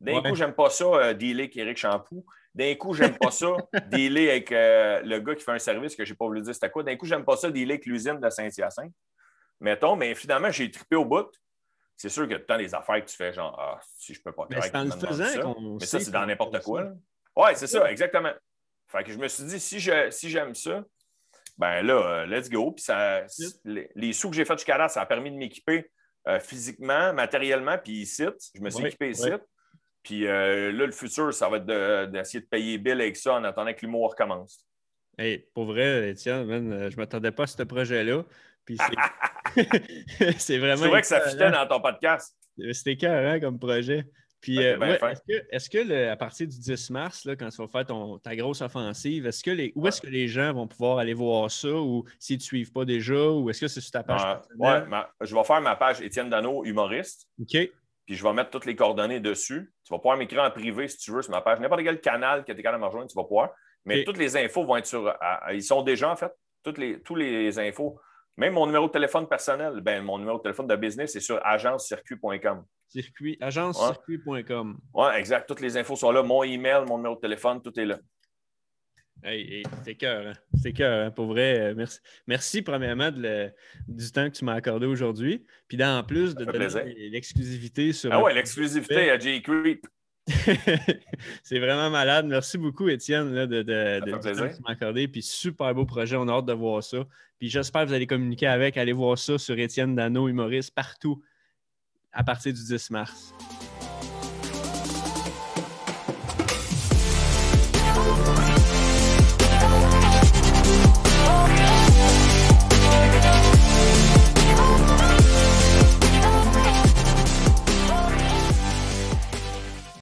D'un coup, j'aime pas ça, euh, dealer avec Eric Champoux. D'un coup, j'aime pas ça, <laughs> dealer avec euh, le gars qui fait un service que j'ai pas voulu dire c'était quoi. D'un coup, j'aime pas ça, dealer avec l'usine de Saint-Hyacinthe. Mettons, mais finalement, j'ai trippé au bout c'est sûr que tu as des affaires que tu fais genre, ah, si je peux pas Mais c'est en le faisant Mais ça, c'est dans n'importe quoi. Oui, c'est ça, exactement. Fait que je me suis dit, si j'aime si ça, ben là, euh, let's go. Puis ça, les, sous que j'ai fait jusqu'à là, ça a permis de m'équiper euh, physiquement, matériellement, puis ici. Je me suis équipé ici. Puis euh, là, le futur, ça va être d'essayer de, payer Bill avec ça en attendant que l'humour recommence. Hey, pour vrai, Étienne, je ne m'attendais pas à ce projet-là. <laughs> c'est vraiment. C'est vrai que ça fitait dans ton podcast. C'était carré comme projet. Puis, euh, est-ce que, à partir du 10 mars, là, quand tu vas faire ton, ta grosse offensive, est-ce que les, où est-ce que les gens vont pouvoir aller voir ça ou s'ils ne te suivent pas déjà ou est-ce que c'est sur ta page? oui, je vais faire ma page Étienne Dano, humoriste. OK. Puis je vais mettre toutes les coordonnées dessus. Tu vas pouvoir m'écrire en privé si tu veux sur ma page. N'importe quel canal que tu es capable de me rejoindre, tu vas pouvoir. Mais toutes les infos vont être sur. ils sont déjà, en fait. Toutes les, tous les infos même mon numéro de téléphone personnel, ben, mon numéro de téléphone de business, c'est sur agencecircuit.com. Circuit, agencecircuit.com. Oui, exact. Toutes les infos sont là. Mon email, mon numéro de téléphone, tout est là. Hey, c'est cœur, hein? c'est cœur, hein? pour vrai. Euh, merci. Merci premièrement du temps que tu m'as accordé aujourd'hui. Puis en plus de l'exclusivité sur. Ah ouais, l'exclusivité à J. Creep. <laughs> c'est vraiment malade. Merci beaucoup, Étienne, de, de, de, m'accorder. Puis super beau projet. On a hâte de voir ça. Puis j'espère que vous allez communiquer avec. Allez voir ça sur Étienne Dano, humoriste, partout à partir du 10 mars.